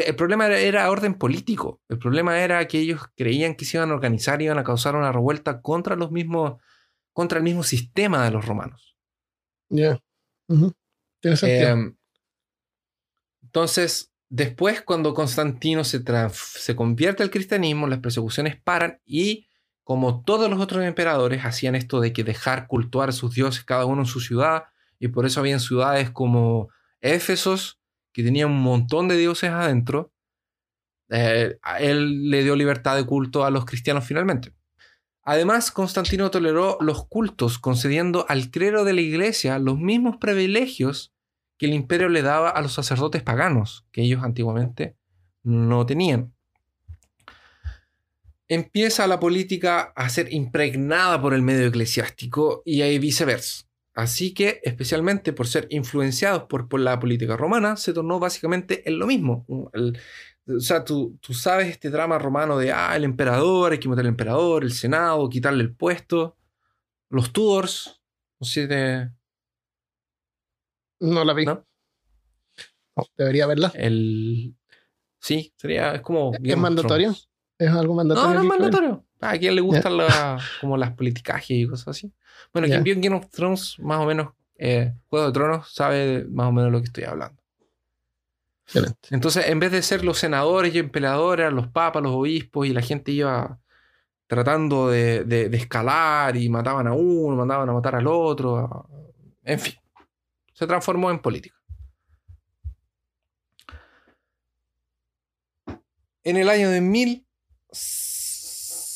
El, problema era, orden político. El problema era que ellos creían que se iban a organizar, iban a causar una revuelta contra los mismos, contra el mismo sistema de los romanos. Ya. Tiene sentido. Em, entonces, Después, cuando Constantino se, se convierte al cristianismo, las persecuciones paran y, como todos los otros emperadores, hacían esto de que dejar cultuar a sus dioses cada uno en su ciudad, y por eso habían ciudades como Éfesos, que tenían un montón de dioses adentro. Eh, él le dio libertad de culto a los cristianos finalmente. Además, Constantino toleró los cultos, concediendo al clero de la iglesia los mismos privilegios que el imperio le daba a los sacerdotes paganos, que ellos antiguamente no tenían. Empieza la política a ser impregnada por el medio eclesiástico y viceversa. Así que, especialmente por ser influenciados por, la política romana, se tornó básicamente en lo mismo. o sea, tú, tú, sabes este drama romano de, ah, el emperador, hay que matar al emperador, el senado, quitarle el puesto. Los Tudors, no sé si no la vi. debería verla. El... Sí, sería, es como... ¿Es mandatorio? ¿Es algo mandatorio? No, no es mandatorio. A quien le gustan como las políticas y cosas así. Bueno, quien vio Game of Thrones, más o menos, eh, Juego de Tronos, sabe más o menos lo que estoy hablando. Excelente. Entonces, en vez de ser los senadores y emperadores, los papas, los obispos y la gente iba tratando de, de escalar y mataban a uno, mandaban a matar al otro, en fin se transformó en política. En el año de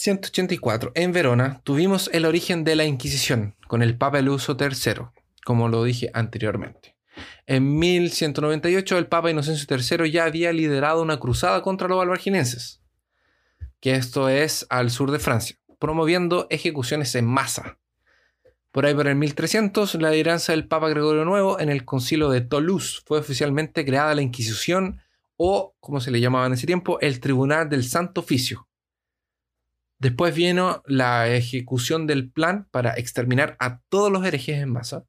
1184, en Verona, tuvimos el origen de la Inquisición con el Papa Eluso III, como lo dije anteriormente. En 1198, el Papa Inocencio III ya había liderado una cruzada contra los albarginenses, que esto es al sur de Francia, promoviendo ejecuciones en masa. Por ahí por el 1300, la lideranza del Papa Gregorio IX en el concilio de Toulouse fue oficialmente creada la Inquisición o, como se le llamaba en ese tiempo, el Tribunal del Santo Oficio. Después vino la ejecución del plan para exterminar a todos los herejes en masa.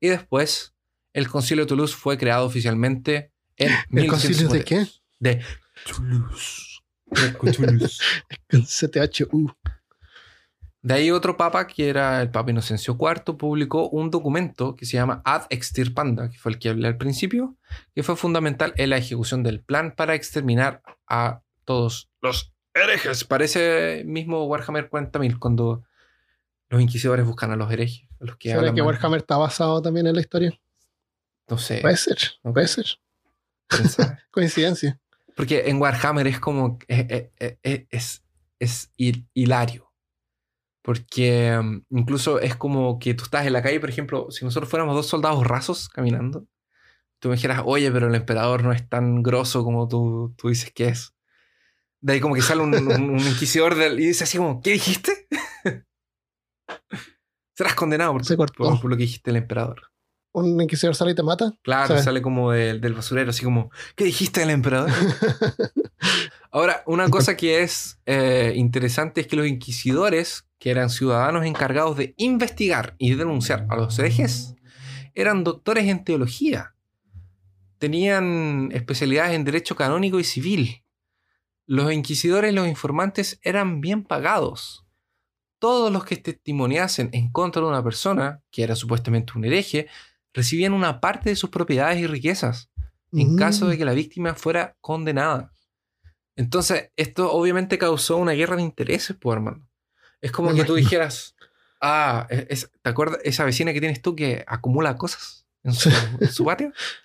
Y después, el concilio de Toulouse fue creado oficialmente en ¿El concilio de qué? De Toulouse. De Toulouse. CTHU. De ahí otro papa, que era el Papa Inocencio IV, publicó un documento que se llama Ad Extirpanda, que fue el que hablé al principio, que fue fundamental en la ejecución del plan para exterminar a todos los herejes. Parece mismo Warhammer 40.000, cuando los inquisidores buscan a los herejes. los que ¿Será que Warhammer está basado también en la historia? No sé. Puede ser, puede ser. Coincidencia. Porque en Warhammer es como. es, es, es, es hilario. Porque mm, incluso es como que tú estás en la calle, por ejemplo, si nosotros fuéramos dos soldados rasos caminando, tú me dijeras, oye, pero el emperador no es tan grosso como tú, tú dices que es. De ahí como que sale un, inquisidor y dice así como, ¿qué dijiste? Serás condenado por, por, lo que dijiste el emperador. ¿Un inquisidor sale y te mata? Claro, sale como del, del basurero, así como, ¿qué dijiste del emperador? Ahora, una cosa que es eh, interesante es que los inquisidores que eran ciudadanos encargados de investigar y denunciar a los herejes, eran doctores en teología. Tenían especialidades en derecho canónico y civil. Los inquisidores y los informantes eran bien pagados. Todos los que testimoniasen en contra de una persona, que era supuestamente un hereje, recibían una parte de sus propiedades y riquezas, en caso de mm. que la víctima fuera condenada. Entonces, esto obviamente causó una guerra de intereses, pues, hermano. Es como que tú dijeras, ah, e-, ¿te acuerdas esa vecina que tienes tú que acumula cosas en su, patio?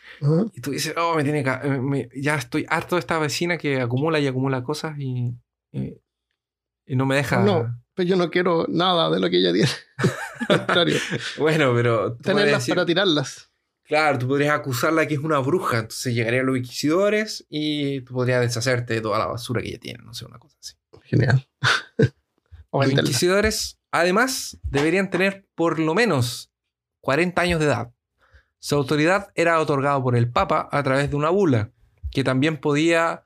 Y tú dices, oh, me tiene que, ya estoy harto de esta vecina que acumula y acumula cosas y, y, no me deja. No, pero yo no quiero nada de lo que ella tiene. bueno, pero. Tenerlas para tirarlas. Claro, tú podrías acusarla que es una bruja, entonces llegarían los inquisidores y tú podrías deshacerte de toda la basura que ella tiene, no sé, una cosa así. Genial. Los inquisidores, además, deberían tener por lo menos 40 años de edad. Su autoridad era otorgada por el Papa a través de una bula, que también podía,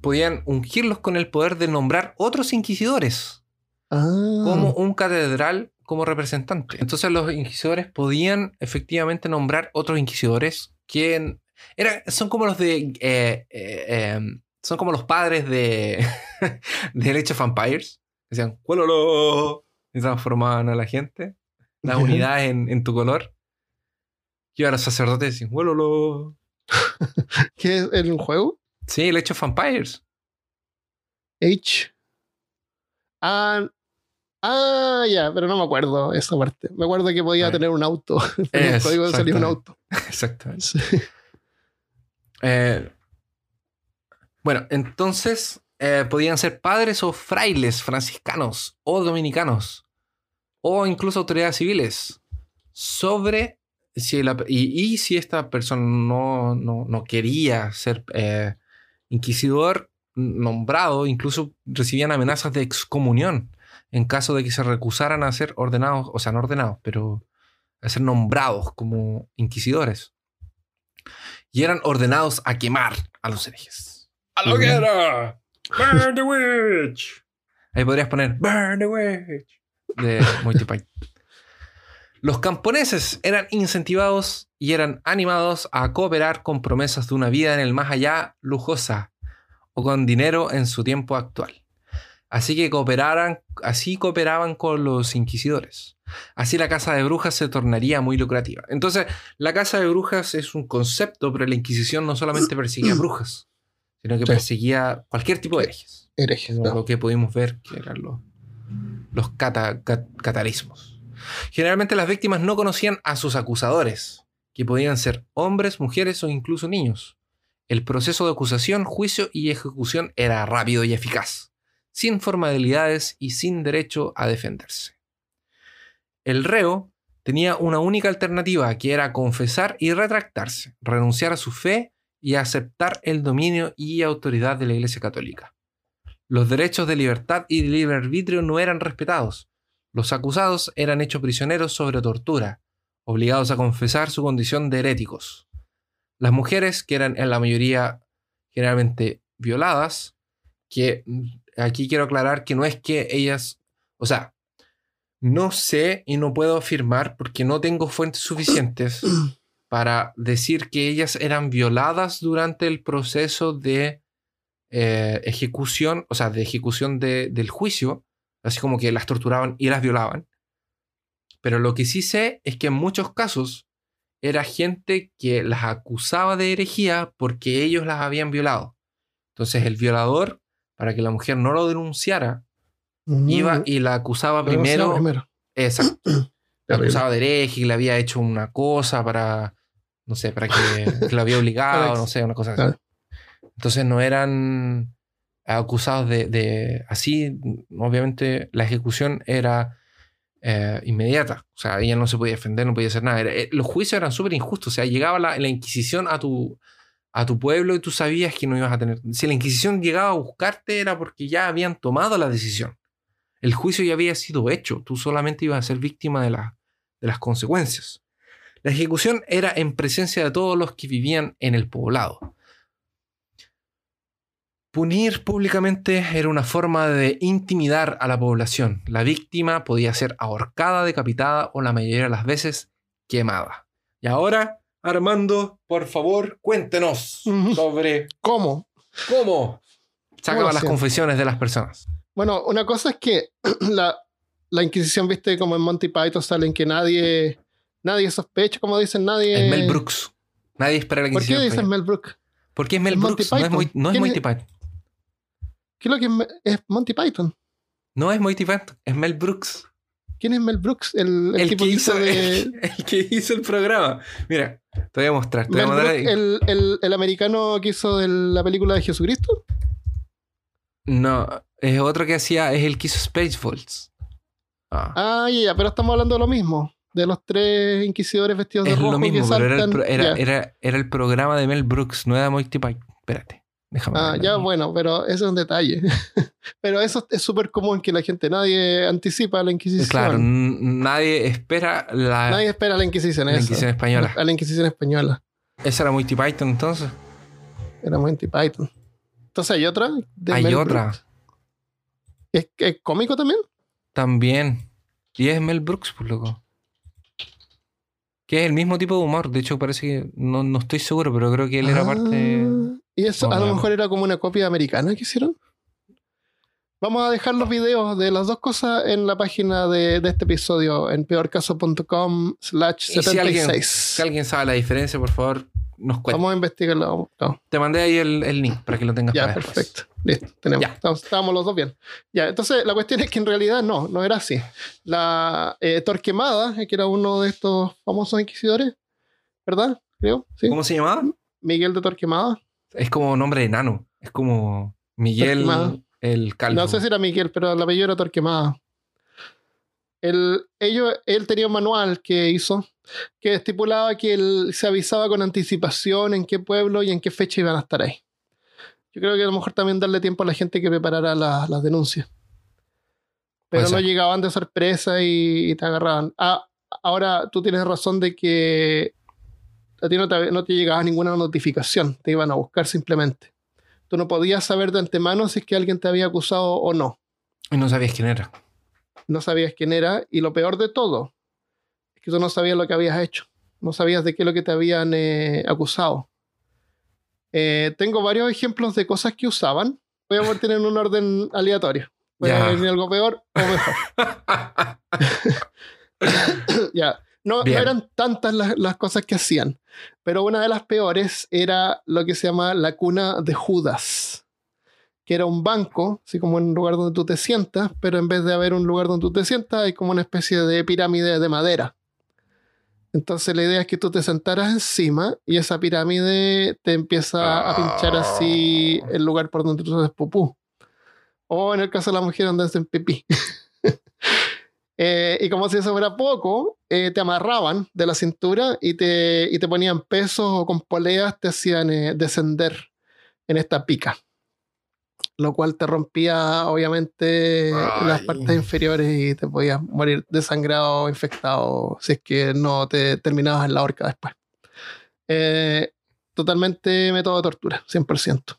podían ungirlos con el poder de nombrar otros inquisidores, Ah. como un catedral como representante. Entonces los inquisidores podían efectivamente nombrar otros inquisidores que eran, son como los de... eh, eh, em, son como los padres de, de Age of Vampires. Decían, ¡Cuélalo! Y transformaban a la gente. Las unidades en, en tu color. Y ahora sacerdotes decían, ¡Huélolo! ¿Qué es en un juego? Sí, el Age of Vampires. H. Ah, ah, ya, pero no me acuerdo esa parte. Me acuerdo que podía Ah. tener un auto. El código salía un exactamente. auto. Exactamente. Sí. Eh, bueno, entonces eh, podían ser padres o frailes franciscanos o dominicanos o incluso autoridades civiles sobre si la- y, y si esta persona no, no- no quería ser eh, inquisidor nombrado, incluso recibían amenazas de excomunión en caso de que se recusaran a ser ordenados, o sea, no ordenados, pero a ser nombrados como inquisidores y eran ordenados a quemar a los herejes. ¡A la Ujú. hoguera! ¡Burn the witch! Ahí podrías poner Burn the witch de Monty Python. Los camponeses eran incentivados y eran animados a cooperar con promesas de una vida en el más allá lujosa o con dinero en su tiempo actual. Así que cooperaran, así cooperaban con los inquisidores. Así la casa de brujas se tornaría muy lucrativa. Entonces, la casa de brujas es un concepto, pero la Inquisición no solamente perseguía brujas, sino que Sí. perseguía cualquier tipo de herejes. Herejes. Como no. lo que pudimos ver, que eran los, los cata- cat- catarismos. Generalmente las víctimas no conocían a sus acusadores, que podían ser hombres, mujeres o incluso niños. El proceso de acusación, juicio y ejecución era rápido y eficaz, sin formalidades y sin derecho a defenderse. El reo tenía una única alternativa, que era confesar y retractarse, renunciar a su fe y aceptar el dominio y autoridad de la Iglesia Católica. Los derechos de libertad y de libre arbitrio no eran respetados. Los acusados eran hechos prisioneros sobre tortura, obligados a confesar su condición de heréticos. Las mujeres, que eran en la mayoría generalmente violadas, que mm, aquí quiero aclarar que no es que ellas, o sea, no sé y no puedo afirmar porque no tengo fuentes suficientes para decir que ellas eran violadas durante el proceso de eh, ejecución, o sea, de ejecución de- del juicio, así como que las torturaban y las violaban. Pero lo que sí sé es que en muchos casos era gente que las acusaba de herejía porque ellos las habían violado. Entonces el violador, para que la mujer no lo denunciara, Mm, iba y la acusaba sea primero. primero. Exacto. La acusaba de hereje, que le había hecho una cosa para, no sé, para que, que lo había obligado, no sé, una cosa así. Entonces no eran acusados de, de- así, obviamente la ejecución era eh, inmediata, o sea, ella no se podía defender, no podía hacer nada. Eh, los juicios eran súper injustos, o sea, llegaba la, la Inquisición a tu, a tu pueblo y tú sabías que no ibas a tener... Si la Inquisición llegaba a buscarte era porque ya habían tomado la decisión. El juicio ya había sido hecho, tú solamente ibas a ser víctima de, la- de las consecuencias. La ejecución era en presencia de todos los que vivían en el poblado. Punir públicamente era una forma de intimidar a la población. La víctima podía ser ahorcada, decapitada o la mayoría de las veces quemada. Y ahora, Armando, por favor, cuéntenos sobre ¿Cómo? cómo lo sacaban las confesiones de las personas. Bueno, una cosa es que la, la Inquisición, viste, como en Monty Python salen que nadie, nadie sospecha, como dicen, nadie. Es Mel Brooks. Nadie espera la ¿Por qué Inquisición. dicen. Mel Brooks? ¿Por qué es Mel Brooks? No es, no es ¿Quién Monty? Python. ¿Qué es lo que es, Me- es Monty Python? No es Monty Python, es Mel Brooks. ¿Quién es Mel Brooks? El, el El, tipo que hizo, de. el, el que hizo el programa. Mira, te voy a mostrar. Te voy a Mel mandar Brooks, ahí. el, el, el americano que hizo de la película de Jesucristo. No, es otro que hacía, es el que hizo Spaceballs. Ah. Ah, ya, ya, pero estamos hablando de lo mismo. De los tres inquisidores vestidos de es rojo lo mismo, que pero el, era, era el programa de Mel Brooks, no era Monty Python. Espérate, Déjame Ah, ya, bueno, pero eso es un detalle. pero eso es súper común que la gente, nadie anticipa la Inquisición. Claro, nadie espera la, Nadie espera la Inquisición. la eso. Inquisición española. A la Inquisición española. Esa era Monty Python entonces. Era Monty Python. Entonces hay otra. de Hay Mel otra. Brooks. ¿Es, es cómico también? También. Y es Mel Brooks, por loco. Que es el mismo tipo de humor. De hecho, parece que. No, no estoy seguro, pero creo que él era Ah, parte. Y eso Vamos a lo mejor era como una copia americana que hicieron. Vamos a dejar los videos de las dos cosas en la página de, de este episodio en peorcaso.com slash Y si alguien, 76. si alguien sabe la diferencia, por favor, nos cuenta. Vamos a investigarlo. No. Te mandé ahí el, el link para que lo tengas Ya, para después. perfecto. Listo, tenemos. Ya. Estamos, estábamos los dos bien. Ya, entonces la cuestión es que en realidad no, no era así. La eh, Torquemada, eh, que era uno de estos famosos inquisidores, ¿verdad? Creo, sí. ¿Cómo se llamaba? Miguel de Torquemada. Es como nombre de enano. Es como Miguel Torquemada. el Calvo. No sé si era Miguel, pero el apellido era Torquemada. Él, ellos, él tenía un manual que hizo que estipulaba que él se avisaba con anticipación en qué pueblo y en qué fecha iban a estar ahí. Yo creo que a lo mejor también darle tiempo a la gente que preparara la- las denuncias. Pero no llegaban de sorpresa y, y te agarraban. Ah, ahora tú tienes razón de que a ti no te, no te llegaba ninguna notificación, te iban a buscar simplemente. Tú no podías saber de antemano si es que alguien te había acusado o no. Y no sabías quién era. No sabías quién era. Y lo peor de todo es que tú no sabías lo que habías hecho. No sabías de qué es lo que te habían eh, acusado. Eh, tengo varios ejemplos de cosas que usaban. Voy a poner en un orden aleatorio. Voy a venir algo peor o mejor. ya. No, eran tantas las, las cosas que hacían, pero una de las peores era lo que se llama la cuna de Judas, que era un banco, así como un lugar donde tú te sientas, pero en vez de haber un lugar donde tú te sientas, hay como una especie de pirámide de madera. Entonces la idea es que tú te sentaras encima y esa pirámide te empieza a pinchar así el lugar por donde tú haces pupú. O en el caso de la mujer donde hacen pipí. Eh, y como si eso fuera poco, eh, te amarraban de la cintura y te, y te ponían pesos o con poleas te hacían eh, descender en esta pica. Lo cual te rompía, obviamente, las Ay. partes inferiores y te podías morir desangrado o infectado si es que no te terminabas en la horca después. Eh, totalmente método de tortura, 100%.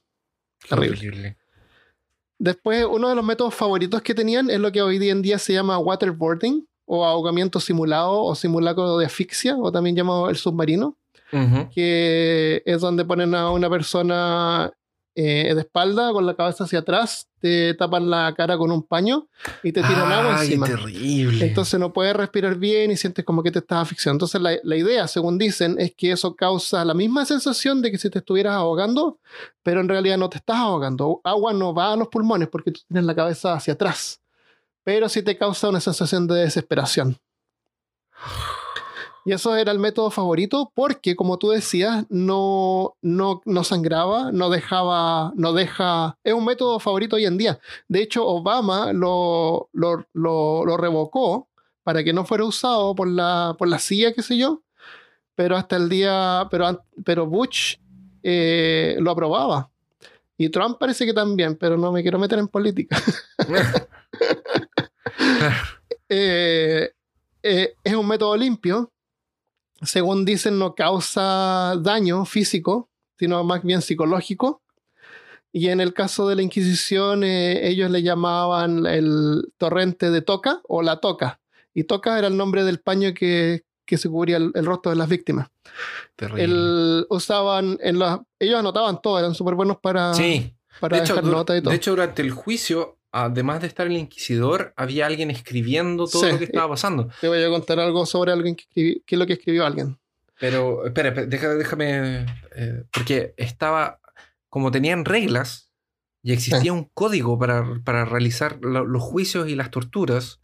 Terrible. Horrible. Después, uno de los métodos favoritos que tenían es lo que hoy en día se llama waterboarding o ahogamiento simulado o simulacro de asfixia o también llamado el submarino, que es donde ponen a una persona eh, de espalda con la cabeza hacia atrás, te tapan la cara con un paño y te tiran agua encima. terrible. Entonces no puedes respirar bien y sientes como que te estás asfixiando. Entonces la, la idea, según dicen, es que eso causa la misma sensación de que si te estuvieras ahogando, pero en realidad no te estás ahogando. Agua no va a los pulmones porque tú tienes la cabeza hacia atrás, pero sí te causa una sensación de desesperación. Y eso era el método favorito porque, como tú decías, no, no, no sangraba, no dejaba, no deja... Es un método favorito hoy en día. De hecho, Obama lo, lo, lo, lo revocó para que no fuera usado por la, por la CIA, qué sé yo. Pero hasta el día... Pero, pero Bush eh, lo aprobaba. Y Trump parece que también, pero no me quiero meter en política. Eh, eh, es un método limpio. Según dicen, no causa daño físico, sino más bien psicológico. Y en el caso de la Inquisición, eh, ellos le llamaban el torrente de toca o la toca. Y toca era el nombre del paño que, que se cubría el, el rostro de las víctimas. Terrible. El, usaban en ellos anotaban todo, eran súper buenos para, sí. para De dejar y todo. de hecho, durante el juicio, además de estar el inquisidor, había alguien escribiendo todo Sí. lo que estaba pasando. Te voy a contar algo sobre alguien que escribió, qué es lo que escribió alguien. Pero, espera, deja- déjame. eh, porque estaba. Como tenían reglas y existía un código para, para realizar lo- los juicios y las torturas,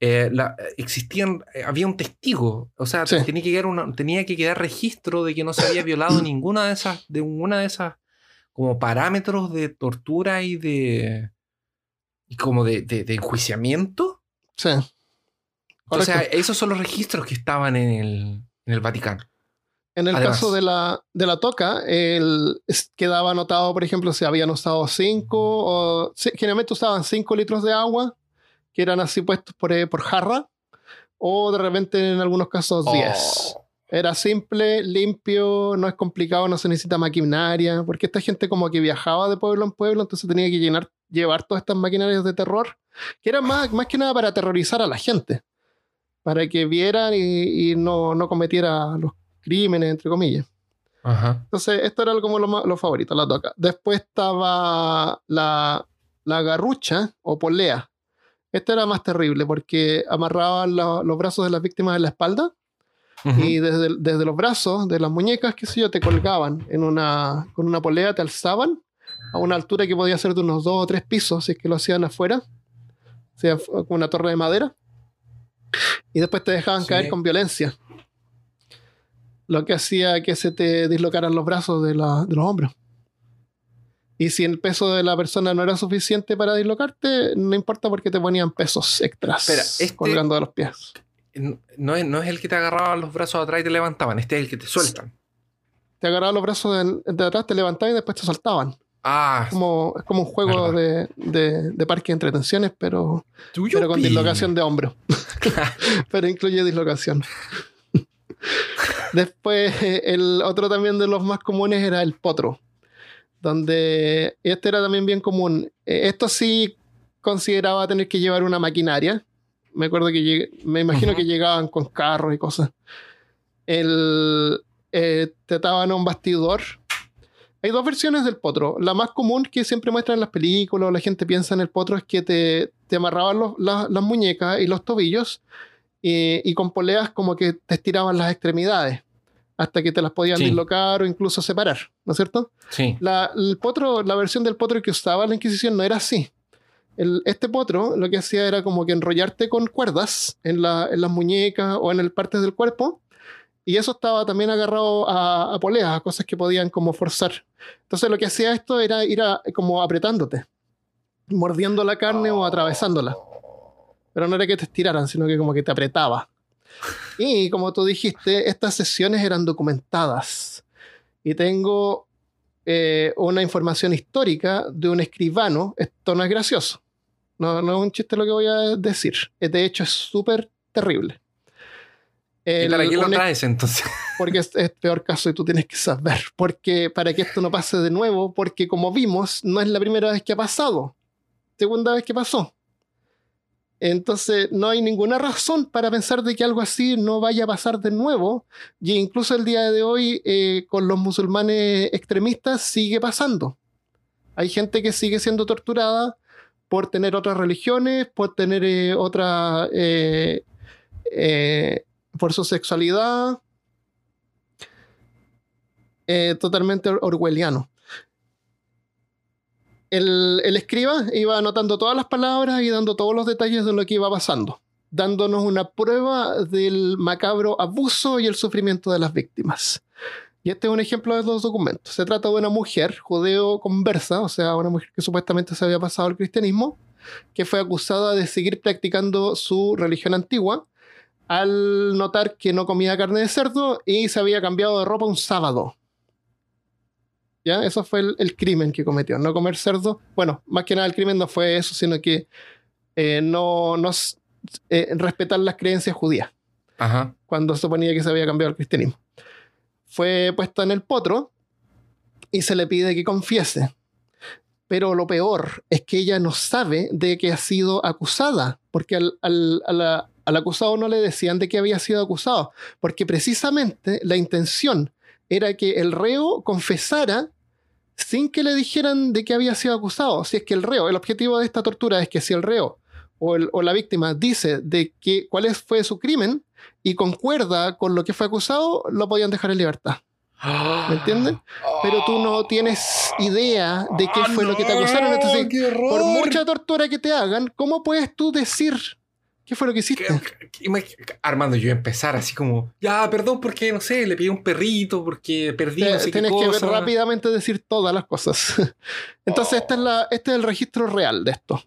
eh, la- existían. eh, había un testigo. O sea, Sí. tenía, que quedar una- tenía que quedar registro de que no se había violado ninguna de esas. De ninguna de esas. Como parámetros de tortura y de. Y como de, de- de enjuiciamiento. Sí. O sea, esos son los registros que estaban en el, en el Vaticano. En el Además. caso de la, de la toca, el, quedaba anotado, por ejemplo, si habían usado 5 o generalmente usaban 5 litros de agua, que eran así puestos por, eh, por jarra, o de repente en algunos casos 10. Oh. Era simple, limpio, no es complicado, no se necesita maquinaria, porque esta gente como que viajaba de pueblo en pueblo, entonces tenía que llenar, llevar todas estas maquinarias de terror, que eran más, más que nada para aterrorizar a la gente, para que vieran y, y no, no cometiera los crímenes, entre comillas. Ajá. Entonces, esto era como lo, lo favorito, la toca. Después estaba la, la garrucha o polea. Esta era más terrible porque amarraban la- los brazos de las víctimas en la espalda y desde, desde los brazos de las muñecas, qué sé yo, te colgaban en una, con una polea, te alzaban a una altura que podía ser de unos dos o tres pisos, si es que lo hacían afuera, o sea, con una torre de madera, y después te dejaban Sí. caer con violencia, lo que hacía que se te dislocaran los brazos de, la- de los hombros. Y si el peso de la persona no era suficiente para dislocarte, no importa porque te ponían pesos extras Espera, este- colgando de los pies. No es, no es el que te agarraba los brazos atrás y te levantaban, este es el que te sueltan. te agarraban los brazos de, de atrás, te levantaban y después te soltaban. Ah, Como, es como un juego de, de, de parque de entretenciones, pero, pero con dislocación de hombro. pero incluye dislocación. Después, el otro también de los más comunes era el potro, donde este era también bien común. Eh, Esto sí consideraba tener que llevar una maquinaria. Me acuerdo que llegué- me imagino que llegaban con carros y cosas. El, eh, te ataban a un bastidor. Hay dos versiones del potro. La más común que siempre muestran en las películas o la gente piensa en el potro es que te, te amarraban los- las muñecas y los tobillos y, y con poleas como que te estiraban las extremidades hasta que te las podían Sí. dislocar o incluso separar, ¿no es cierto? Sí. La, el potro, la versión del potro que usaba la Inquisición no era así. El- este potro lo que hacía era como que enrollarte con cuerdas en, la- en las muñecas o en el partes del cuerpo y eso estaba también agarrado a, a poleas, a cosas que podían como forzar. Entonces lo que hacía esto era ir a- como apretándote, mordiendo la carne o atravesándola. Pero no era que te estiraran, sino que como que te apretaba. Y como tú dijiste, estas sesiones eran documentadas. Y tengo eh, una información histórica de un escribano. Esto no es gracioso. No, no es un chiste lo que voy a decir. De hecho, es súper terrible. ¿Y para qué lo un traes entonces? porque es, es peor caso y tú tienes que saber. Porque para que esto no pase de nuevo, porque como vimos, no es la primera vez que ha pasado. Segunda vez que pasó. Entonces, no hay ninguna razón para pensar de que algo así no vaya a pasar de nuevo. Y incluso el día de hoy, eh, con los musulmanes extremistas, sigue pasando. Hay gente que sigue siendo torturada por tener otras religiones, por tener eh, otra. eh, eh, por su sexualidad, eh, totalmente or- orwelliano. El, el escriba iba anotando todas las palabras y dando todos los detalles de lo que iba pasando, dándonos una prueba del macabro abuso y el sufrimiento de las víctimas. Y este es un ejemplo de los documentos. Se trata de una mujer judeo conversa, o sea, una mujer que supuestamente se había pasado al cristianismo, que fue acusada de seguir practicando su religión antigua al notar que no comía carne de cerdo y se había cambiado de ropa un sábado. ¿Ya? Eso fue el, el crimen que cometió, no comer cerdo. Bueno, más que nada el crimen no fue eso, sino que eh, no, no eh, respetar las creencias judías Ajá. cuando se suponía que se había cambiado al cristianismo. Fue puesta en el potro y se le pide que confiese. Pero lo peor es que ella no sabe de que ha sido acusada, porque al, al- a la- al acusado no le decían de que había sido acusado, porque precisamente la intención era que el reo confesara sin que le dijeran de que había sido acusado. Si es que el reo, el objetivo de esta tortura es que si el reo o, el- o la víctima dice de que, cuál es- fue su crimen y concuerda con lo que fue acusado, lo podían dejar en libertad. ¿Me entiendes? Pero tú no tienes idea de qué fue lo que te acusaron. Entonces, ¡Qué horror! por mucha tortura que te hagan, ¿cómo puedes tú decir qué fue lo que hiciste? ¿Qué- qué- imag- Armando, yo empezar así como, ya, perdón, porque no sé, le pedí un perrito, porque perdí, no sé qué tienes que ver cosa. rápidamente decir todas las cosas. Entonces, esta es la, este es el registro real de esto.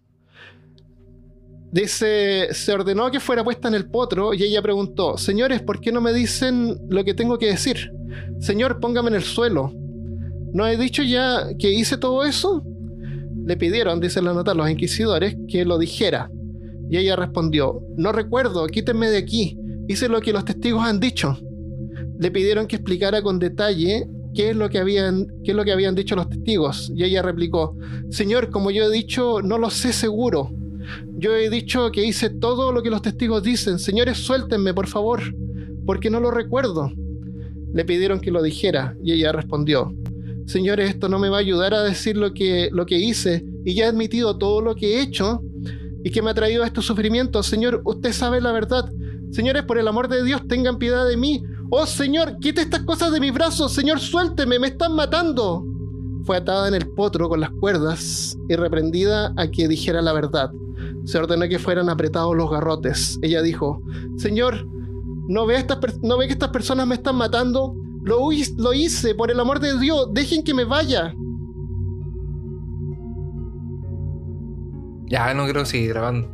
Dice, se ordenó que fuera puesta en el potro y ella preguntó, señores, ¿por qué no me dicen lo que tengo que decir? Señor, póngame en el suelo. ¿No he dicho ya que hice todo eso? Le pidieron, dice la nota, los inquisidores, que lo dijera. Y ella respondió, no recuerdo, quítenme de aquí, hice lo que los testigos han dicho. Le pidieron que explicara con detalle qué es lo que habían, qué es lo que habían dicho los testigos. Y ella replicó, Señor, como yo he dicho, no lo sé seguro. Yo he dicho que hice todo lo que los testigos dicen. Señores, suéltenme, por favor, porque no lo recuerdo. Le pidieron que lo dijera y ella respondió, Señores, esto no me va a ayudar a decir lo que, lo que hice y ya he admitido todo lo que he hecho y que me ha traído a estos sufrimientos. Señor, usted sabe la verdad. Señores, por el amor de Dios, tengan piedad de mí. Oh Señor, quite estas cosas de mis brazos. Señor, suélteme, me están matando. Fue atada en el potro con las cuerdas y reprendida a que dijera la verdad. Se ordenó que fueran apretados los garrotes. Ella dijo, Señor, ¿no ve, estas ¿no ve que estas personas me están matando? Lo, lo hice, por el amor de Dios, dejen que me vaya. Ya, no quiero seguir grabando.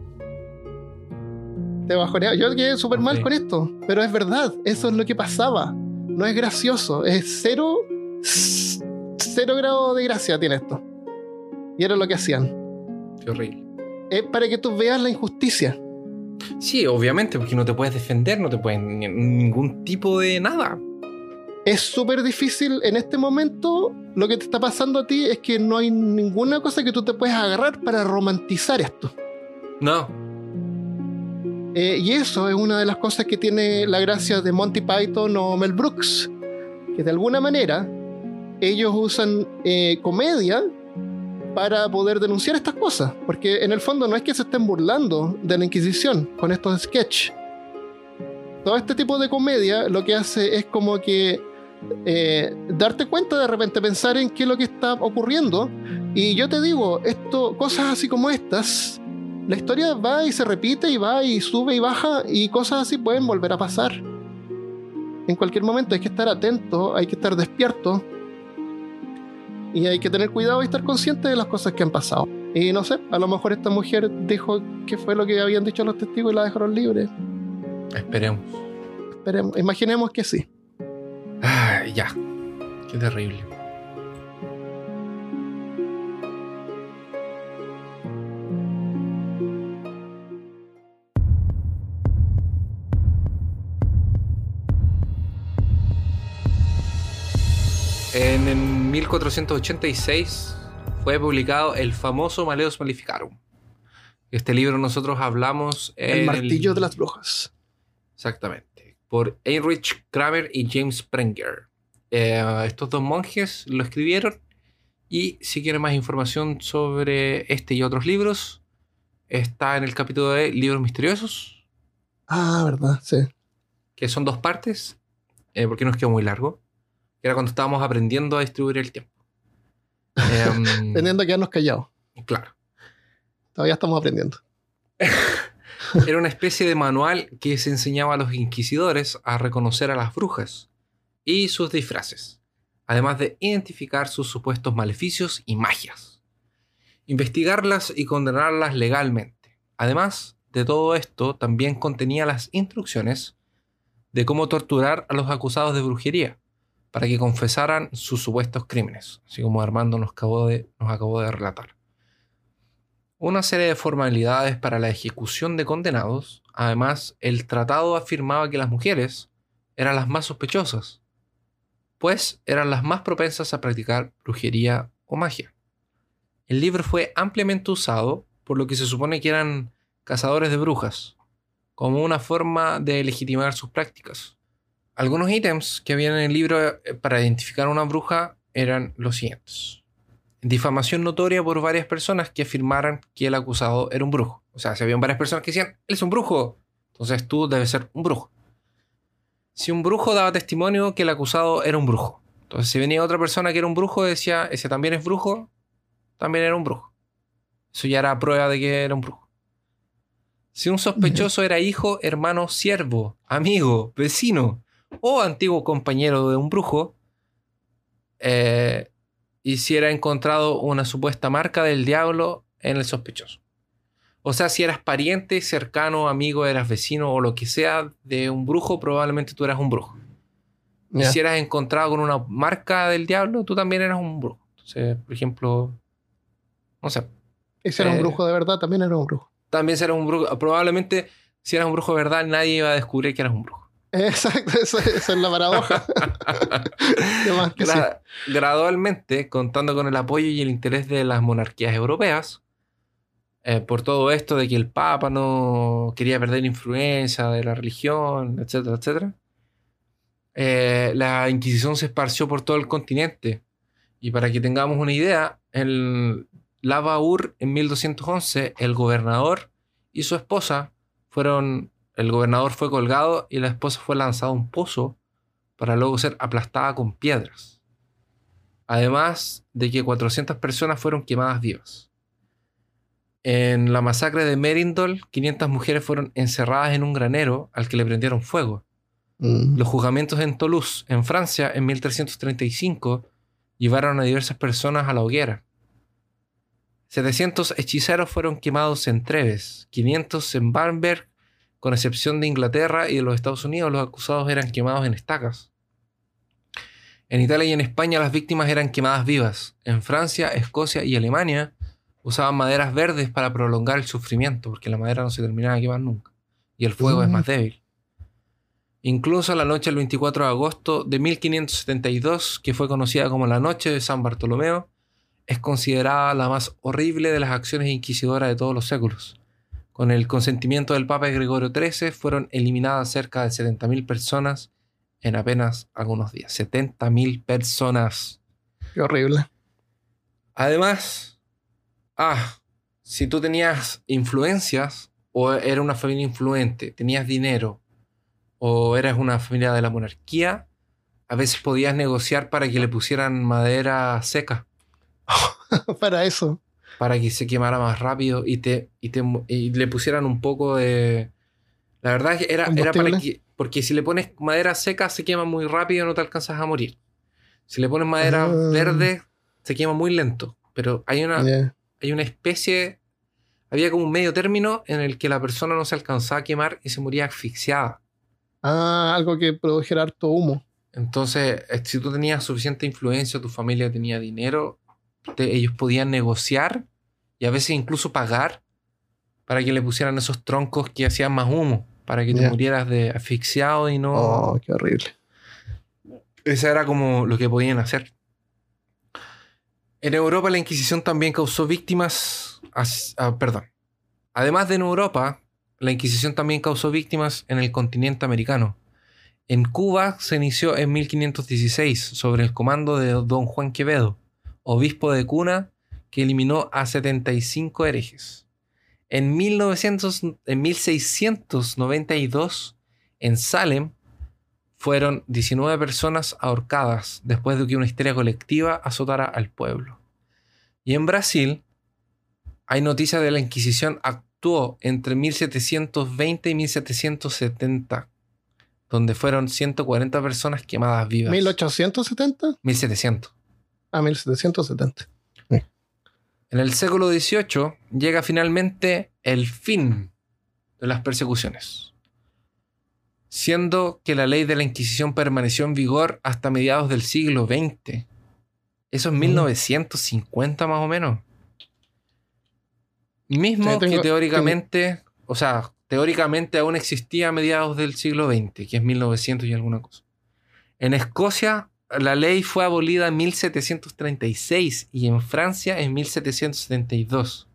Te bajoneo. Yo quedé súper mal con esto, pero es verdad, eso es lo que pasaba. No es gracioso, es cero, cero grado de gracia tiene esto. Y era lo que hacían. Qué horrible. Es para que tú veas la injusticia. Sí, obviamente, porque no te puedes defender, no te puedes ningún tipo de nada es súper difícil en este momento. Lo que te está pasando a ti es que no hay ninguna cosa que tú te puedas agarrar para romantizar esto. No. Eh, y eso es una de las cosas que tiene la gracia de Monty Python o Mel Brooks. Que de alguna manera ellos usan eh, comedia para poder denunciar estas cosas. Porque en el fondo no es que se estén burlando de la Inquisición con estos sketches. Todo este tipo de comedia lo que hace es como que eh, darte cuenta de repente, pensar en qué es lo que está ocurriendo. Y yo te digo, esto, cosas así como estas, la historia va y se repite y va y sube y baja y cosas así pueden volver a pasar. En cualquier momento hay que estar atento, hay que estar despierto y hay que tener cuidado y estar consciente de las cosas que han pasado. Y no sé, a lo mejor esta mujer dijo que fue lo que habían dicho los testigos y la dejaron libre. Esperemos. Esperemos. Imaginemos que sí. Ay, ya. Qué terrible. En 1486 fue publicado el famoso Maleus Maleficarum. Este libro nosotros hablamos. El martillo de las brujas. Exactamente por Heinrich Kramer y James Sprenger. Eh, estos dos monjes lo escribieron y si quieren más información sobre este y otros libros, está en el capítulo de Libros Misteriosos. Ah, verdad, sí. Que son dos partes, eh, porque nos quedó muy largo. era cuando estábamos aprendiendo a distribuir el tiempo. Em, Teniendo que quedarnos callados. Claro. Todavía estamos aprendiendo. Era una especie de manual que se enseñaba a los inquisidores a reconocer a las brujas y sus disfraces, además de identificar sus supuestos maleficios y magias, investigarlas y condenarlas legalmente. Además de todo esto, también contenía las instrucciones de cómo torturar a los acusados de brujería para que confesaran sus supuestos crímenes, así como Armando nos acabó de, nos acabó de relatar una serie de formalidades para la ejecución de condenados. Además, el tratado afirmaba que las mujeres eran las más sospechosas, pues eran las más propensas a practicar brujería o magia. El libro fue ampliamente usado por lo que se supone que eran cazadores de brujas, como una forma de legitimar sus prácticas. Algunos ítems que había en el libro eh, para identificar a una bruja eran los siguientes difamación notoria por varias personas que afirmaran que el acusado era un brujo. O sea, si habían varias personas que decían, él es un brujo, entonces tú debes ser un brujo. Si un brujo daba testimonio que el acusado era un brujo. Entonces, si venía otra persona que era un brujo, decía, ese también es brujo, también era un brujo. Eso ya era prueba de que era un brujo. Si un sospechoso era hijo, hermano, siervo, amigo, vecino o antiguo compañero de un brujo, eh, y si era encontrado una supuesta marca del diablo en el sospechoso. O sea, si eras pariente, cercano, amigo, eras vecino o lo que sea de un brujo, probablemente tú eras un brujo. Y si eras encontrado con una marca del diablo, tú también eras un brujo. Entonces, por ejemplo, no sé, si era un Eh. brujo de verdad, también era un brujo. también si eras un brujo. Probablemente, si eras un brujo de verdad, nadie iba a descubrir que eras un brujo. Exacto, esa es la paradoja. De más que sí. Gra- Gradualmente, contando con el apoyo y el interés de las monarquías europeas, eh, por todo esto de que el Papa no quería perder influencia de la religión, etcétera, etcétera, eh, la Inquisición se esparció por todo el continente. Y para que tengamos una idea, en Lavaur, en 1211, el gobernador y su esposa fueron. El gobernador fue colgado y la esposa fue lanzada a un pozo para luego ser aplastada con piedras. Además de que 400 personas fueron quemadas vivas. En la masacre de Merindol, 500 mujeres fueron encerradas en un granero al que le prendieron fuego. Mm. Los juzgamientos en Toulouse, en Francia, en 1335, llevaron a diversas personas a la hoguera. 700 hechiceros fueron quemados en Treves, 500 en Bamberg, con excepción de Inglaterra y de los Estados Unidos, los acusados eran quemados en estacas. En Italia y en España las víctimas eran quemadas vivas. En Francia, Escocia y Alemania usaban maderas verdes para prolongar el sufrimiento, porque la madera no se terminaba de quemar nunca. Y el fuego es más débil. Incluso la noche del 24 de agosto de 1572, que fue conocida como la Noche de San Bartolomeo, es considerada la más horrible de las acciones inquisidoras de todos los séculos. Con el consentimiento del Papa Gregorio XIII fueron eliminadas cerca de 70.000 personas en apenas algunos días. 70.000 personas. Qué horrible. Además, ah, si tú tenías influencias o era una familia influente, tenías dinero o eras una familia de la monarquía, a veces podías negociar para que le pusieran madera seca, Para eso. Para que se quemara más rápido y te, y te y le pusieran un poco de... La verdad es que era, era para que... Porque si le pones madera seca se quema muy rápido y no te alcanzas a morir. Si le pones madera Ah. verde se quema muy lento. Pero hay una, hay una especie, había como un medio término en el que la persona no se alcanzaba a quemar y se moría asfixiada. Ah, algo que produjera harto humo. Entonces, eh, si tú tenías suficiente influencia, tu familia tenía dinero, te- ellos podían negociar y a veces incluso pagar para que le pusieran esos troncos que hacían más humo, para que te Ya. murieras de asfixiado y no... Oh, qué horrible. Esa era como lo que podían hacer. En Europa la Inquisición también causó víctimas... as- ah, perdón. Además de en Europa, la Inquisición también causó víctimas en el continente americano. En Cuba se inició en 1516 sobre el comando de don Juan Quevedo, obispo de Cuna, que eliminó a 75 herejes. En, 1900 en 1692, en Salem, fueron 19 personas ahorcadas después de que una histeria colectiva azotara al pueblo. Y en Brasil, hay noticias de la Inquisición actuó entre 1720 y 1770, donde fueron 140 personas quemadas vivas. 1870 1700. A 1770. En el siglo XVIII llega finalmente el fin de las persecuciones, siendo que la ley de la Inquisición permaneció en vigor hasta mediados del siglo XX. Eso es Mm. 1950 más o menos. Mismo Sí, tengo- que teóricamente, o sea, teóricamente aún existía a mediados del siglo XX, que es 1900 y alguna cosa. En Escocia la ley fue abolida en 1736 y en Francia en 1772.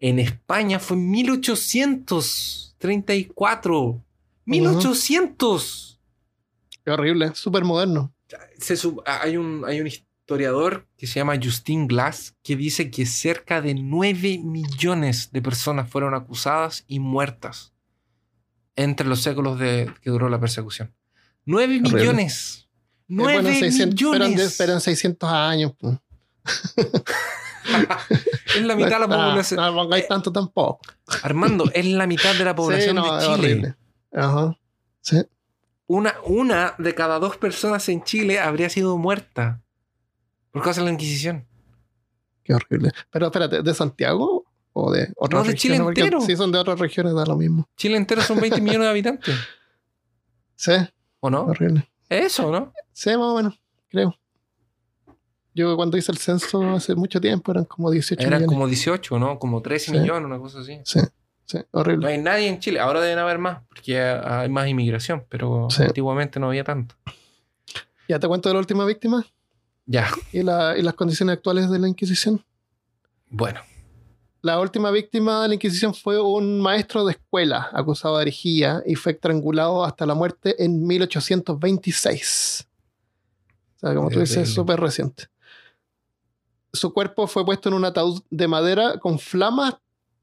En España fue en 1834. ¡1800! Qué horrible. Súper moderno. Se sub- hay, un, hay un historiador que se llama Justin Glass que dice que cerca de 9 millones de personas fueron acusadas y muertas entre los séculos de, que duró la persecución. ¡9 Horrible. millones! Eh, ¡9 bueno, 600, pero, en, pero en 600 años. es la mitad de la No, población. No, pongáis tanto tampoco. Armando, es la mitad de la población Sí, no, de es Chile. horrible. Ajá. Sí. Una, una de cada dos personas en Chile habría sido muerta por causa de la Inquisición. Qué horrible. Pero espérate, ¿de Santiago? o de otras No, de Chile regiones. porque entero. Si son de otras regiones, da lo mismo. Chile entero son 20 millones de habitantes. Sí, ¿O no? horrible. Eso, ¿no? Sí, más o menos, creo. Yo cuando hice el censo hace mucho tiempo eran como 18 Eran millones. como 18, ¿no? Como 13 Sí. millones, una cosa así. Sí, sí, No horrible. hay nadie en Chile. Ahora deben haber más, porque hay más inmigración, pero Sí. antiguamente no había tanto. Ya te cuento de la última víctima Ya, y, la- y las condiciones actuales de la Inquisición. bueno. La última víctima de la Inquisición fue un maestro de escuela acusado de herejía y fue estrangulado hasta la muerte en 1826. O sea, como tú dices, súper reciente. Su cuerpo fue puesto en un ataúd de madera con flamas,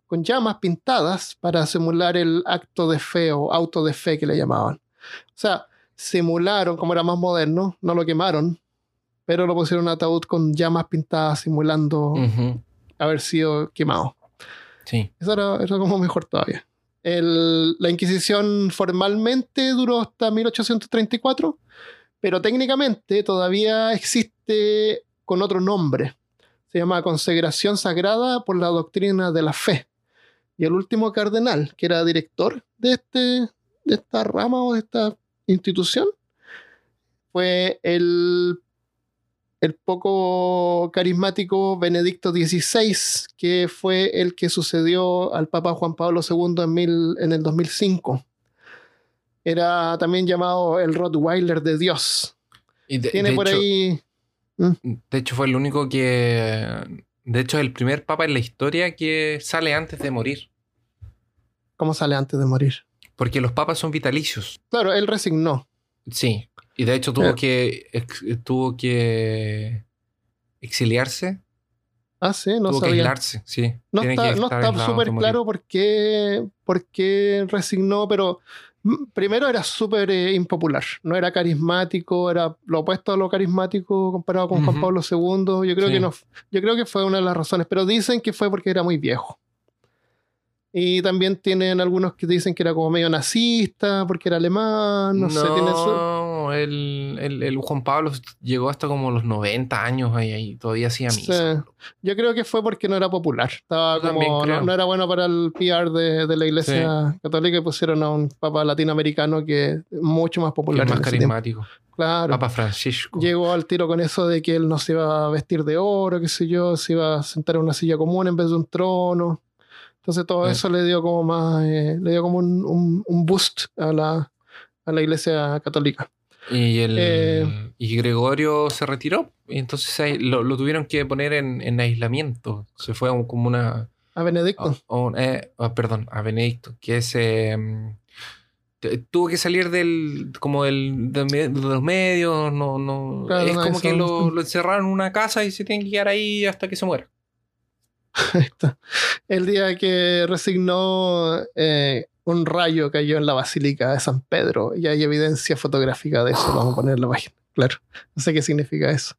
con llamas pintadas para simular el acto de fe o auto de fe que le llamaban. O sea, simularon, como era más moderno, no lo quemaron, pero lo pusieron en un ataúd con llamas pintadas simulando Ujú. Haber sido quemado. Sí. Eso era, era como mejor todavía. El- la Inquisición formalmente duró hasta 1834, pero técnicamente todavía existe con otro nombre. Se llama Consagración Sagrada por la Doctrina de la Fe. Y el último cardenal, que era director de, este, de esta rama o de esta institución, fue el el poco carismático Benedicto XVI, que fue el que sucedió al Papa Juan Pablo II en, mil- en el 2005. Era también llamado el Rottweiler de Dios. Y de, Tiene de por hecho, ahí... De hecho, fue el único que. De hecho, es el primer papa en la historia que sale antes de morir. ¿Cómo sale antes de morir? Porque los papas son vitalicios. Claro, él resignó. Sí. Y de hecho tuvo Eh. que. ex- tuvo que. exiliarse. Ah, sí, no tuvo que sabía. aislarse, sí. No Tiene está, que no está súper claro por qué, por qué resignó, pero mm, primero era súper eh, impopular. No era carismático, era lo opuesto a lo carismático comparado con Juan Ujú. Pablo II. Yo creo Sí. que no, yo creo que fue una de las razones, pero dicen que fue porque era muy viejo. Y también tienen algunos que dicen que era como medio nazista, porque era alemán, no, sé, tiene No, el, el- el Juan Pablo llegó hasta como los 90 años ahí, ahí todavía hacía Sí. misa. Yo creo que fue porque no era popular. Estaba como, no, no era bueno para el PR de, de la iglesia católica y pusieron a un papa latinoamericano que es mucho más Que popular. es en más carismático. Claro. Papa Francisco. Llegó al tiro con eso de que él no se iba a vestir de oro, qué sé yo, se iba a sentar en una silla común en vez de un trono. Entonces todo eso le dio como más, eh, le dio como un, un- un boost a la, a la iglesia católica. Y, el, Eh. y Gregorio se retiró. Y entonces lo, lo tuvieron que poner en, en aislamiento. Se fue a como una. A Benedicto. a- a un- eh, perdón, a Benedicto. Que es. eh, tuvo que salir del. como del, de los medios. No, no, Claro, es no, como que lo, encerraron en una casa y se tienen que quedar ahí hasta que se muera. El día que resignó, eh, un rayo cayó en la Basílica de San Pedro y hay evidencia fotográfica de eso. Lo Vamos a poner en la página. Claro. No sé qué significa eso.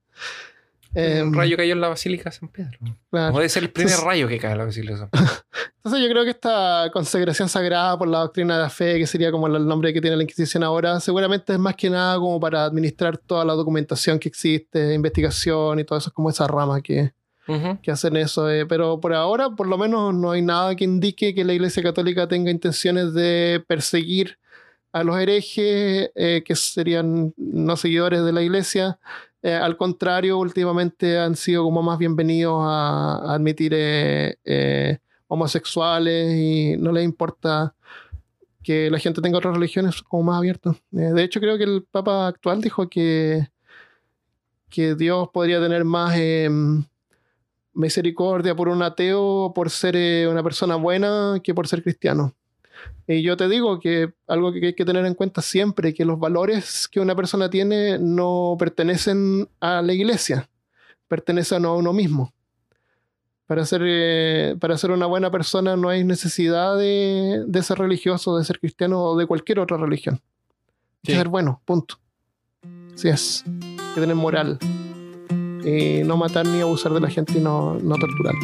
Eh, un rayo cayó en la Basílica de San Pedro. claro. Puede ser el primer Entonces- rayo que cae en la Basílica de San Pedro. Entonces yo creo que esta consagración sagrada por la doctrina de la fe, que sería como el nombre que tiene la Inquisición ahora, seguramente es más que nada como para administrar toda la documentación que existe, investigación y todo eso, es como esa rama que, Que hacen eso. eh, Pero por ahora, por lo menos, no hay nada que indique que la Iglesia Católica tenga intenciones de perseguir a los herejes, eh, que serían no seguidores de la Iglesia. Eh, al contrario, últimamente han sido como más bienvenidos a, admitir homosexuales y no les importa que la gente tenga otras religiones como más abiertos. Eh, de hecho, creo que el Papa actual dijo que, que Dios podría tener más... em, misericordia por un ateo por ser eh, una persona buena que por ser cristiano. Y yo te digo que algo que hay que tener en cuenta siempre, que los valores que una persona tiene no pertenecen a la iglesia, pertenecen a uno mismo. Para ser, eh, para ser una buena persona no hay necesidad de, de ser religioso, de ser cristiano o de cualquier otra religión. Hay que ser bueno, punto. Así es. Hay que tener moral. Y no matar ni abusar de la gente y no, no torturar.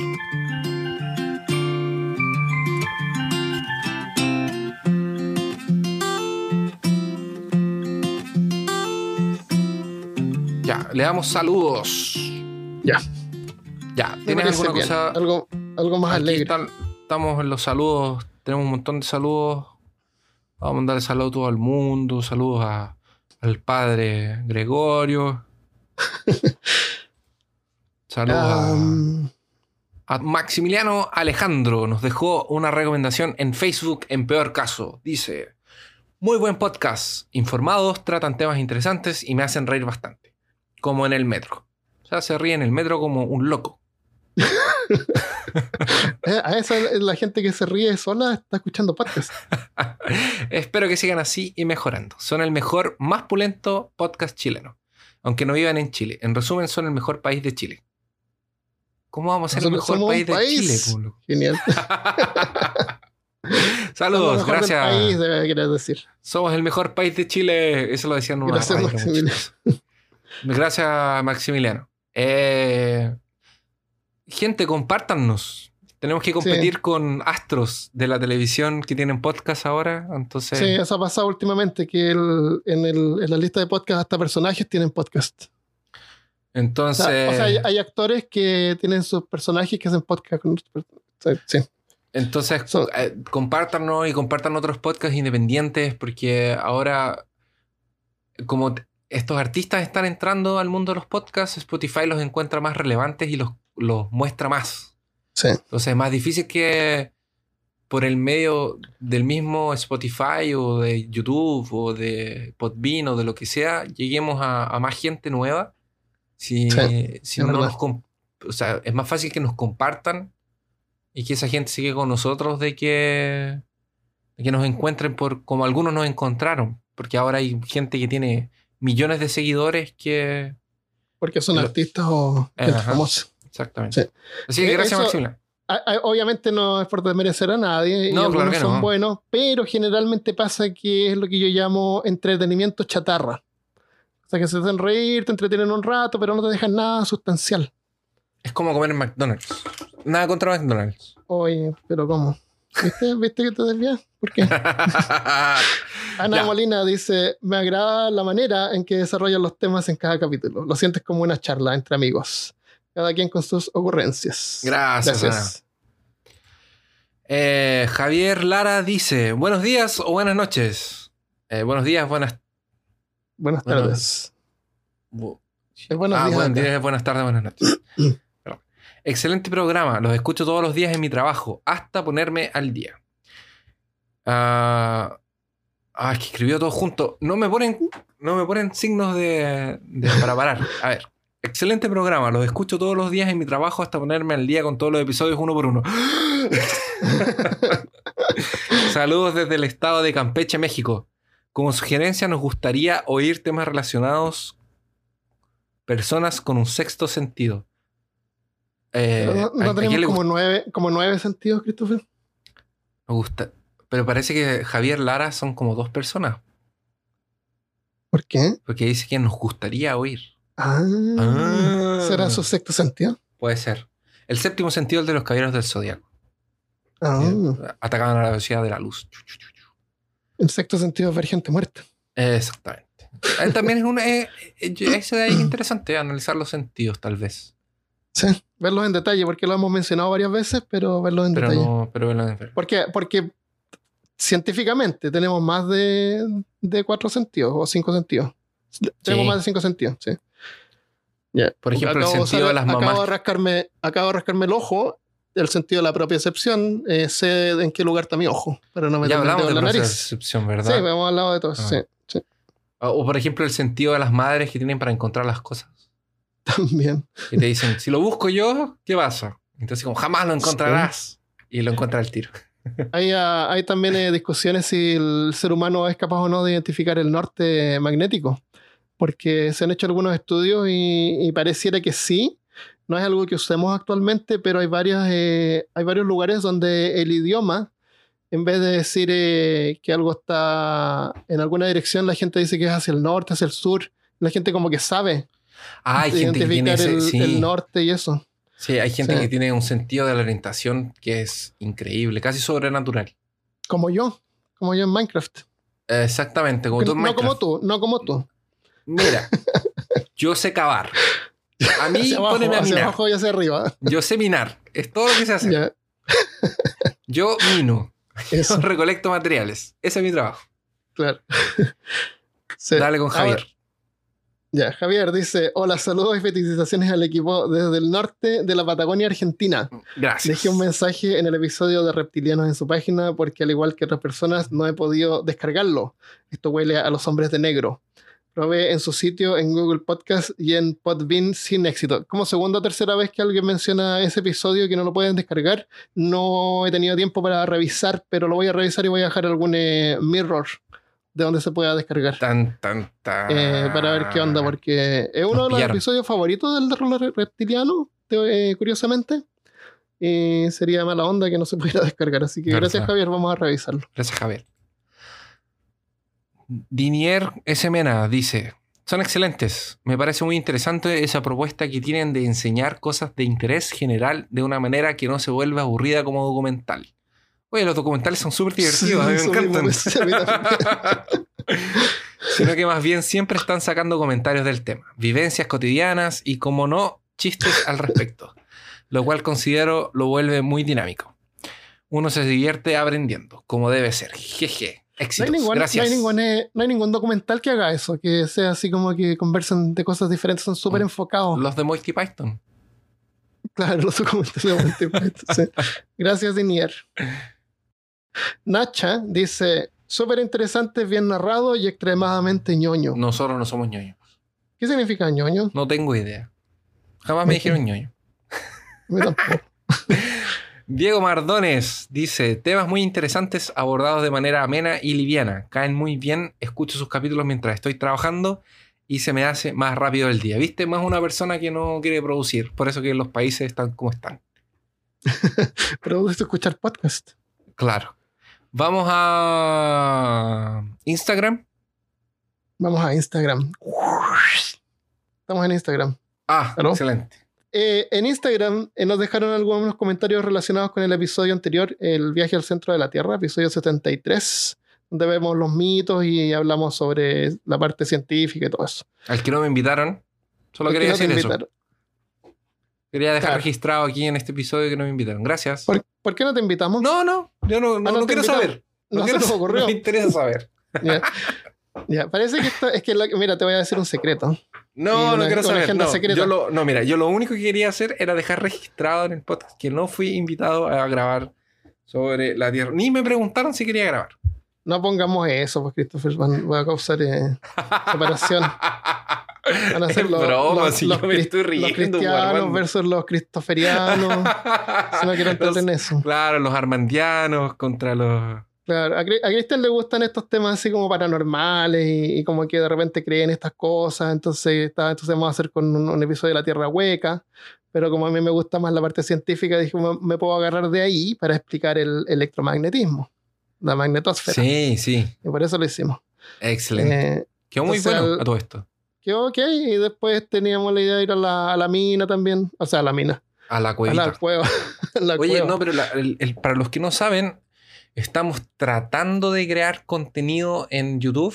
Ya, le damos saludos. Ya. Ya, ¿tienes alguna bien. cosa? Algo, Algo más Aquí alegre. están- estamos en los saludos. Tenemos un montón de saludos. Vamos a mandarle saludos a todo el mundo. Saludos a- al padre Gregorio. Saludos a- Um, a, Maximiliano Alejandro. Nos dejó una recomendación en Facebook en peor caso. Dice: Muy buen podcast. Informados, tratan temas interesantes y me hacen reír bastante. Como en el metro. O sea, se ríe en el metro como un loco. eh, a esa es la gente que se ríe sola está escuchando podcast. Espero que sigan así y mejorando. Son el mejor, más pulento podcast chileno. Aunque no vivan en Chile. En resumen, son el mejor país de Chile. ¿Cómo vamos a ser el mejor país de. Chile? Genial. Saludos, Somos gracias. país, decir. Somos el mejor país de Chile. Eso lo decían una Gracias, radio, Maximiliano. Gracias, Maximiliano. Eh, gente, compártanos. Tenemos que competir con astros de la televisión que tienen podcast ahora. Entonces, Sí, eso ha pasado últimamente, que el- en, el- en la lista de podcast hasta personajes tienen podcast. O entonces sea, o sea, hay, hay actores que tienen sus personajes que hacen podcast con otros Sí, Entonces, So- eh, compártanos y compartan otros podcasts independientes porque ahora, como estos artistas están entrando al mundo de los podcasts, Spotify los encuentra más relevantes y los, los muestra más. sí. Entonces es más difícil que por el medio del mismo Spotify o de YouTube o de Podbean o de lo que sea, lleguemos a, a más gente nueva. Si, Sí, si es no nos o sea, es más fácil que nos compartan y que esa gente siga con nosotros de que, de que nos encuentren por como algunos nos encontraron. Porque ahora hay gente que tiene millones de seguidores que... Porque son Lo- artistas o gente Ajá. famosa. Exactamente. Sí. Así que gracias, Maximiliano. Obviamente no es por desmerecer a nadie, y No, claro algunos que son no. buenos, pero generalmente pasa que es lo que yo llamo entretenimiento chatarra. O sea, que se hacen reír, te entretienen un rato, pero no te dejan nada sustancial. Es como comer en McDonald's. Nada contra McDonald's. Oye, pero ¿cómo? ¿Viste, ¿Viste que te desvías? ¿Por qué? Ana Ya. Molina dice, me agrada la manera en que desarrollan los temas en cada capítulo. Lo sientes como una charla entre amigos. Cada quien con sus ocurrencias. Gracias, Gracias. Eh, Javier Lara dice: Buenos días o buenas noches. Eh, buenos días, buenas. Buenas tardes. bu- Es buenos ah, días buenos acá. días, buenas tardes, buenas noches. Excelente programa. Los escucho todos los días en mi trabajo hasta ponerme al día. Ah, ah, es que escribió todo junto. No me ponen, no me ponen signos de, de- para parar. A ver. Excelente programa. Los escucho todos los días en mi trabajo hasta ponerme al día con todos los episodios uno por uno. Saludos desde el estado de Campeche, México. Como sugerencia nos gustaría oír temas relacionados personas con un sexto sentido. Eh, ¿No, ¿a- no a tenemos como nueve, como nueve sentidos, Christopher? me gusta? Pero parece que Javier Lara son como dos personas, ¿Por qué? porque dice que nos gustaría oír. Ah, Ah. ¿Será su sexto sentido? Puede ser. El séptimo sentido, el de los caballeros del zodiaco. Ah, que Atacaban a la velocidad de la luz. El sexto sentido ver gente muerta. Exactamente. Eh, También es una. eh, eh, ese de ahí es interesante, analizar los sentidos, tal vez. Sí, verlos en detalle, porque lo hemos mencionado varias veces, pero verlos en Pero detalle. no. Pero bueno, ¿Por qué? Porque científicamente tenemos más de, de cuatro sentidos o cinco sentidos. Tenemos más de cinco sentidos, sí. Ya. Por ejemplo, el Acabo de sentido de usar- las mamás. Acabo de, rascarme, acabo de rascarme el ojo, el sentido de la propiocepción, eh, sé en qué lugar está mi ojo, pero no me ya meter el hablamos dedo de en la nariz. percepción, Sí, ¿verdad? hemos hablado de todo Ah. sí, sí, O por ejemplo, el sentido de las madres que tienen para encontrar las cosas. también. Y te dicen, si lo busco yo, ¿qué pasa? Entonces, como jamás lo encontrarás. Y lo encuentra al tiro. Hay, ah, hay también eh, discusiones si el ser humano es capaz o no de identificar el norte magnético, porque se han hecho algunos estudios y, y pareciera que sí. No es algo que usemos actualmente, pero hay, varias, eh, hay varios lugares donde el idioma, en vez de decir eh, que algo está en alguna dirección, la gente dice que es hacia el norte, hacia el sur. La gente como que sabe Ah, hay gente que tiene ese, el, sí. el norte y eso. Sí, hay gente Sí. que tiene un sentido de la orientación que es increíble, casi sobrenatural. Como yo, como yo en Minecraft. Exactamente, como tú en no como Minecraft. tú, no como tú. Mira, yo sé cavar. A mí, abajo, poneme a minar. abajo y hacia arriba. Yo sé minar. Es todo lo que sé hacer. Ya, Yo mino. Yo eso, recolecto materiales. Ese es mi trabajo. claro. Sí. Dale con Javier. Ahora- ya, Javier dice: Hola, saludos y felicitaciones al equipo desde el norte de la Patagonia, Argentina. Gracias. Dejé un mensaje en el episodio de Reptilianos en su página porque al igual que otras personas no he podido descargarlo. Esto huele a los hombres de negro. Probé en su sitio, en Google Podcast y en Podbean sin éxito. Como segunda o tercera vez que alguien menciona ese episodio que no lo pueden descargar, no he tenido tiempo para revisar, pero lo voy a revisar y voy a dejar algún eh, mirror de donde se pueda descargar. Tan, tan, tan. Eh, para ver qué onda, porque es uno de los pillaron. episodios favoritos del terror reptiliano, eh, curiosamente. Y sería mala onda que no se pudiera descargar. Así que gracias, Javier. Vamos a revisarlo. Gracias, Javier. Dinier S. Mena dice: Son excelentes. Me parece muy interesante esa propuesta que tienen de enseñar cosas de interés general de una manera que no se vuelva aburrida como documental. Oye, los documentales son súper divertidos, a mí me encantan. Sino que más bien siempre están sacando comentarios del tema, vivencias cotidianas y, como no, chistes al respecto, lo cual considero lo vuelve muy dinámico. Uno se divierte aprendiendo, como debe ser. Jeje. No hay, Éxitos. ningún, no, hay ningún, no hay ningún documental que haga eso, que sea así como que conversan de cosas diferentes, son súper Mm. enfocados. Los de Monty Python. Claro, los documentales de Monty Python, sí. Gracias, Dinier. Nacha dice: súper interesante, bien narrado y extremadamente ñoño. Nosotros no somos ñoños. ¿Qué significa ñoño? No tengo idea. Jamás me dijeron ñoño. Mí tampoco. Diego Mardones dice, temas muy interesantes abordados de manera amena y liviana. Caen muy bien, escucho sus capítulos mientras estoy trabajando y se me hace más rápido el día. ¿Viste? Más una persona que no quiere producir. Por eso que los países están como están. Pero escuchar podcast. Claro. Vamos a Instagram. Vamos a Instagram. Estamos en Instagram. Ah, ¿Aló? excelente. Eh, en Instagram eh, nos dejaron algunos comentarios relacionados con el episodio anterior, el viaje al centro de la Tierra, episodio 73, donde vemos los mitos y hablamos sobre la parte científica y todo eso. Al que no me invitaron, solo ¿Por qué quería no decir eso. Quería dejar Claro. registrado aquí en este episodio que no me invitaron. Gracias. ¿Por, por qué no te invitamos? No, no, yo no, no, Ah, no quiero saber. No se quiero sa- ocurrió. No me interesa saber. Ya. Parece que esto, es que, la- mira, te voy a decir un secreto. No, una- no quiero saber. No, yo lo, no, mira, yo lo único que quería hacer era dejar registrado en el podcast que no fui invitado a grabar sobre la Tierra. Ni me preguntaron si quería grabar. No pongamos eso, pues Christopher van- va a causar eh, separación. Van a ser los, broma, los- si los yo me estoy los riendo, cristianos Armando. versus los cristoferianos. si no quiero entrar en eso. Claro, los armandianos contra los... Claro, a, a Cristian le gustan estos temas así como paranormales y, y como que de repente creen estas cosas. Entonces, está, entonces vamos a hacer con un, un episodio de la Tierra Hueca. Pero como a mí me gusta más la parte científica, dije, me, me puedo agarrar de ahí para explicar el electromagnetismo, la magnetosfera. Sí, sí. Y por eso lo hicimos. Excelente. Eh, Quedó muy bueno al- a todo esto. quedó ok. Y después teníamos la idea de ir a la, a la mina también. O sea, a la mina. A la A cuevita. la cueva. a la Oye, cueva. no, pero la- el- el- para los que no saben, estamos tratando de crear contenido en YouTube,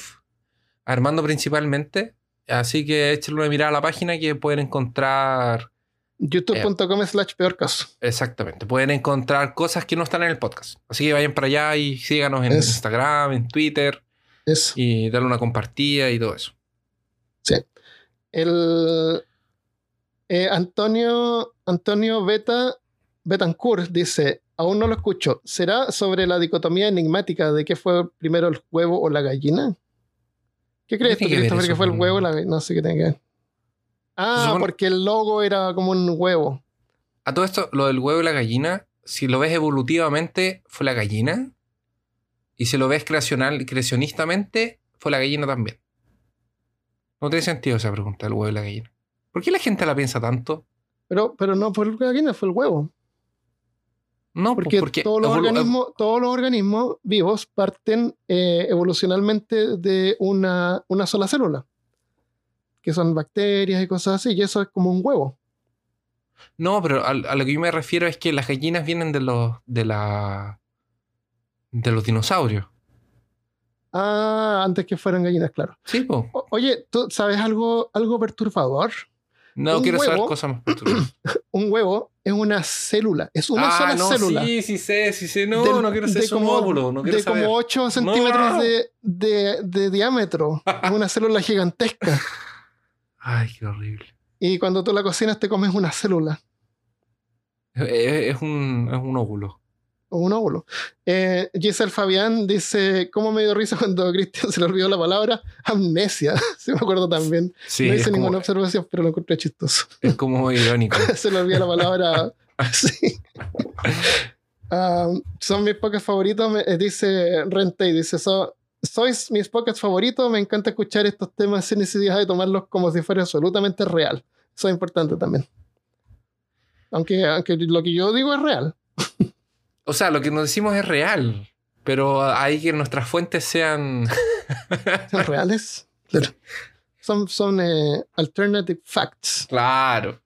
Armando principalmente. Así que échenle una mirada a la página que pueden encontrar. youtube.com slash peor caso. Exactamente, pueden encontrar cosas que no están en el podcast. Así que vayan para allá y síganos en Es- Instagram, en Twitter Eso. y darle una compartida y todo eso. El eh, Antonio, Antonio Beta Betancourt dice: Aún no lo escucho. ¿Será sobre la dicotomía enigmática de qué fue primero el huevo o la gallina? ¿Qué crees tú, Christopher, que fue el con- huevo o la gallina? No sé qué tiene que ver. Ah, supone- porque el logo era como un huevo. A todo esto, lo del huevo y la gallina, si lo ves evolutivamente, fue la gallina. Y si lo ves creacional, creacionistamente, fue la gallina también. No tiene sentido esa pregunta del huevo y la gallina. ¿Por qué la gente la piensa tanto? Pero, pero no fue la gallina, fue el huevo. No, pues Porque, porque todos, los organismos, todos los organismos vivos parten eh, evolucionalmente de una, una sola célula, que son bacterias y cosas así, y eso es como un huevo. No, pero a, a lo que yo me refiero es que las gallinas vienen de los de la de los dinosaurios. Ah, antes que fueran gallinas, claro. Sí, po. O- oye, ¿tú sabes algo, algo perturbador? No Un quiero saber huevo. cosas más perturbantes. Un huevo es una célula, es una ah, sola no, célula. sí, sí sé, sí sé. No, Del- no quiero ser como- óvulo, no quiero de saber. como 8 centímetros de, de- de diámetro. Es una célula gigantesca. Ay, qué horrible. Y cuando tú la cocinas te comes una célula Es, es un, es un óvulo. O un óvulo. Eh, Giselle Fabián dice, ¿cómo me dio risa cuando Cristian se le olvidó la palabra? Amnesia. Sí, me acuerdo también. Sí, no hice ninguna como, observación, pero lo encontré chistoso. es como irónico. se le olvidó la palabra. sí. Ah, son mis podcasts favoritos, me- eh, dice Rentey, dice, "So- sois mis podcasts favoritos, me encanta escuchar estos temas sin necesidad de tomarlos como si fuera absolutamente real. Eso es importante también. Aunque, aunque lo que yo digo es real. O sea, lo que nos decimos es real, pero hay que nuestras fuentes sean... ¿Son reales? Claro. Son, son eh, alternative facts. Claro.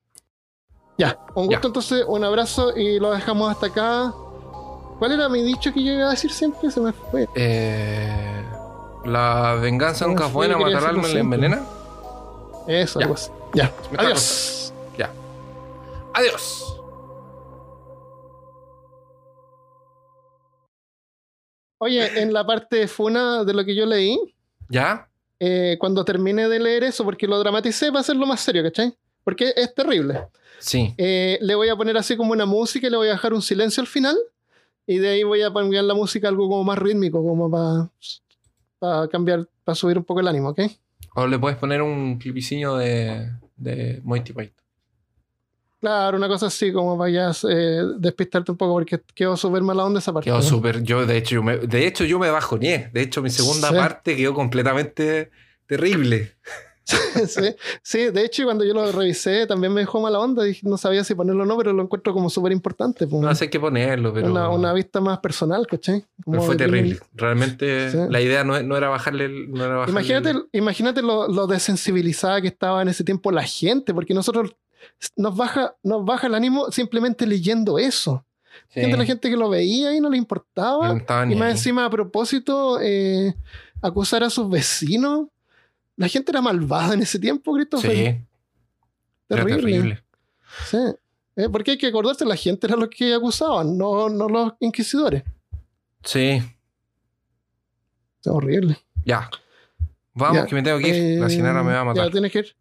Ya, un Ya. gusto entonces, un abrazo y lo dejamos hasta acá. ¿Cuál era mi dicho que yo iba a decir siempre? Se me fue. Eh, la venganza nunca es buena, matar al alma siempre. envenena. Eso, Ya. algo así. Ya, adiós. Ya. Adiós. Oye, en la parte de Funa de lo que yo leí, ¿Ya? eh, cuando termine de leer eso, porque lo dramaticé para hacerlo más serio, ¿cachai? Porque es terrible. Sí. Eh, le voy a poner así como una música y le voy a dejar un silencio al final. Y de ahí voy a cambiar la música a algo como más rítmico, como para, para cambiar, para subir un poco el ánimo, ¿ok? O le puedes poner un clipiciño de, de Moity Python. Claro, una cosa así, como vayas eh, despistarte un poco, porque quedó súper mala onda esa parte. Quedó ¿no? súper. Yo, de hecho, yo me, de hecho, yo me bajoneé. De hecho, mi segunda Sí. parte quedó completamente terrible. sí, sí, de hecho, cuando yo lo revisé, también me dejó mala onda. Dije, no sabía si ponerlo o no, pero lo encuentro como súper importante. pues, No sé qué ponerlo, pero. una, una vista más personal, ¿cachai? pero Como fue terrible. Realmente, Sí. la idea no, no era bajarle. el- No era bajarle Imagínate, el- imagínate lo, lo desensibilizada que estaba en ese tiempo la gente, porque nosotros nos baja, nos baja el ánimo simplemente leyendo eso. Sí. Gente, la gente que lo veía y no le importaba. Y más encima, a propósito, eh, acusar a sus vecinos. La gente era malvada en ese tiempo, Christopher. Sí, terrible. terrible. Sí. Eh, porque hay que acordarse, la gente era los que acusaban, no, no los inquisidores. Sí, Es horrible. ya. Vamos, Ya. que me tengo que ir. la Eh, Sinara me va a matar. Ya tienes que ir.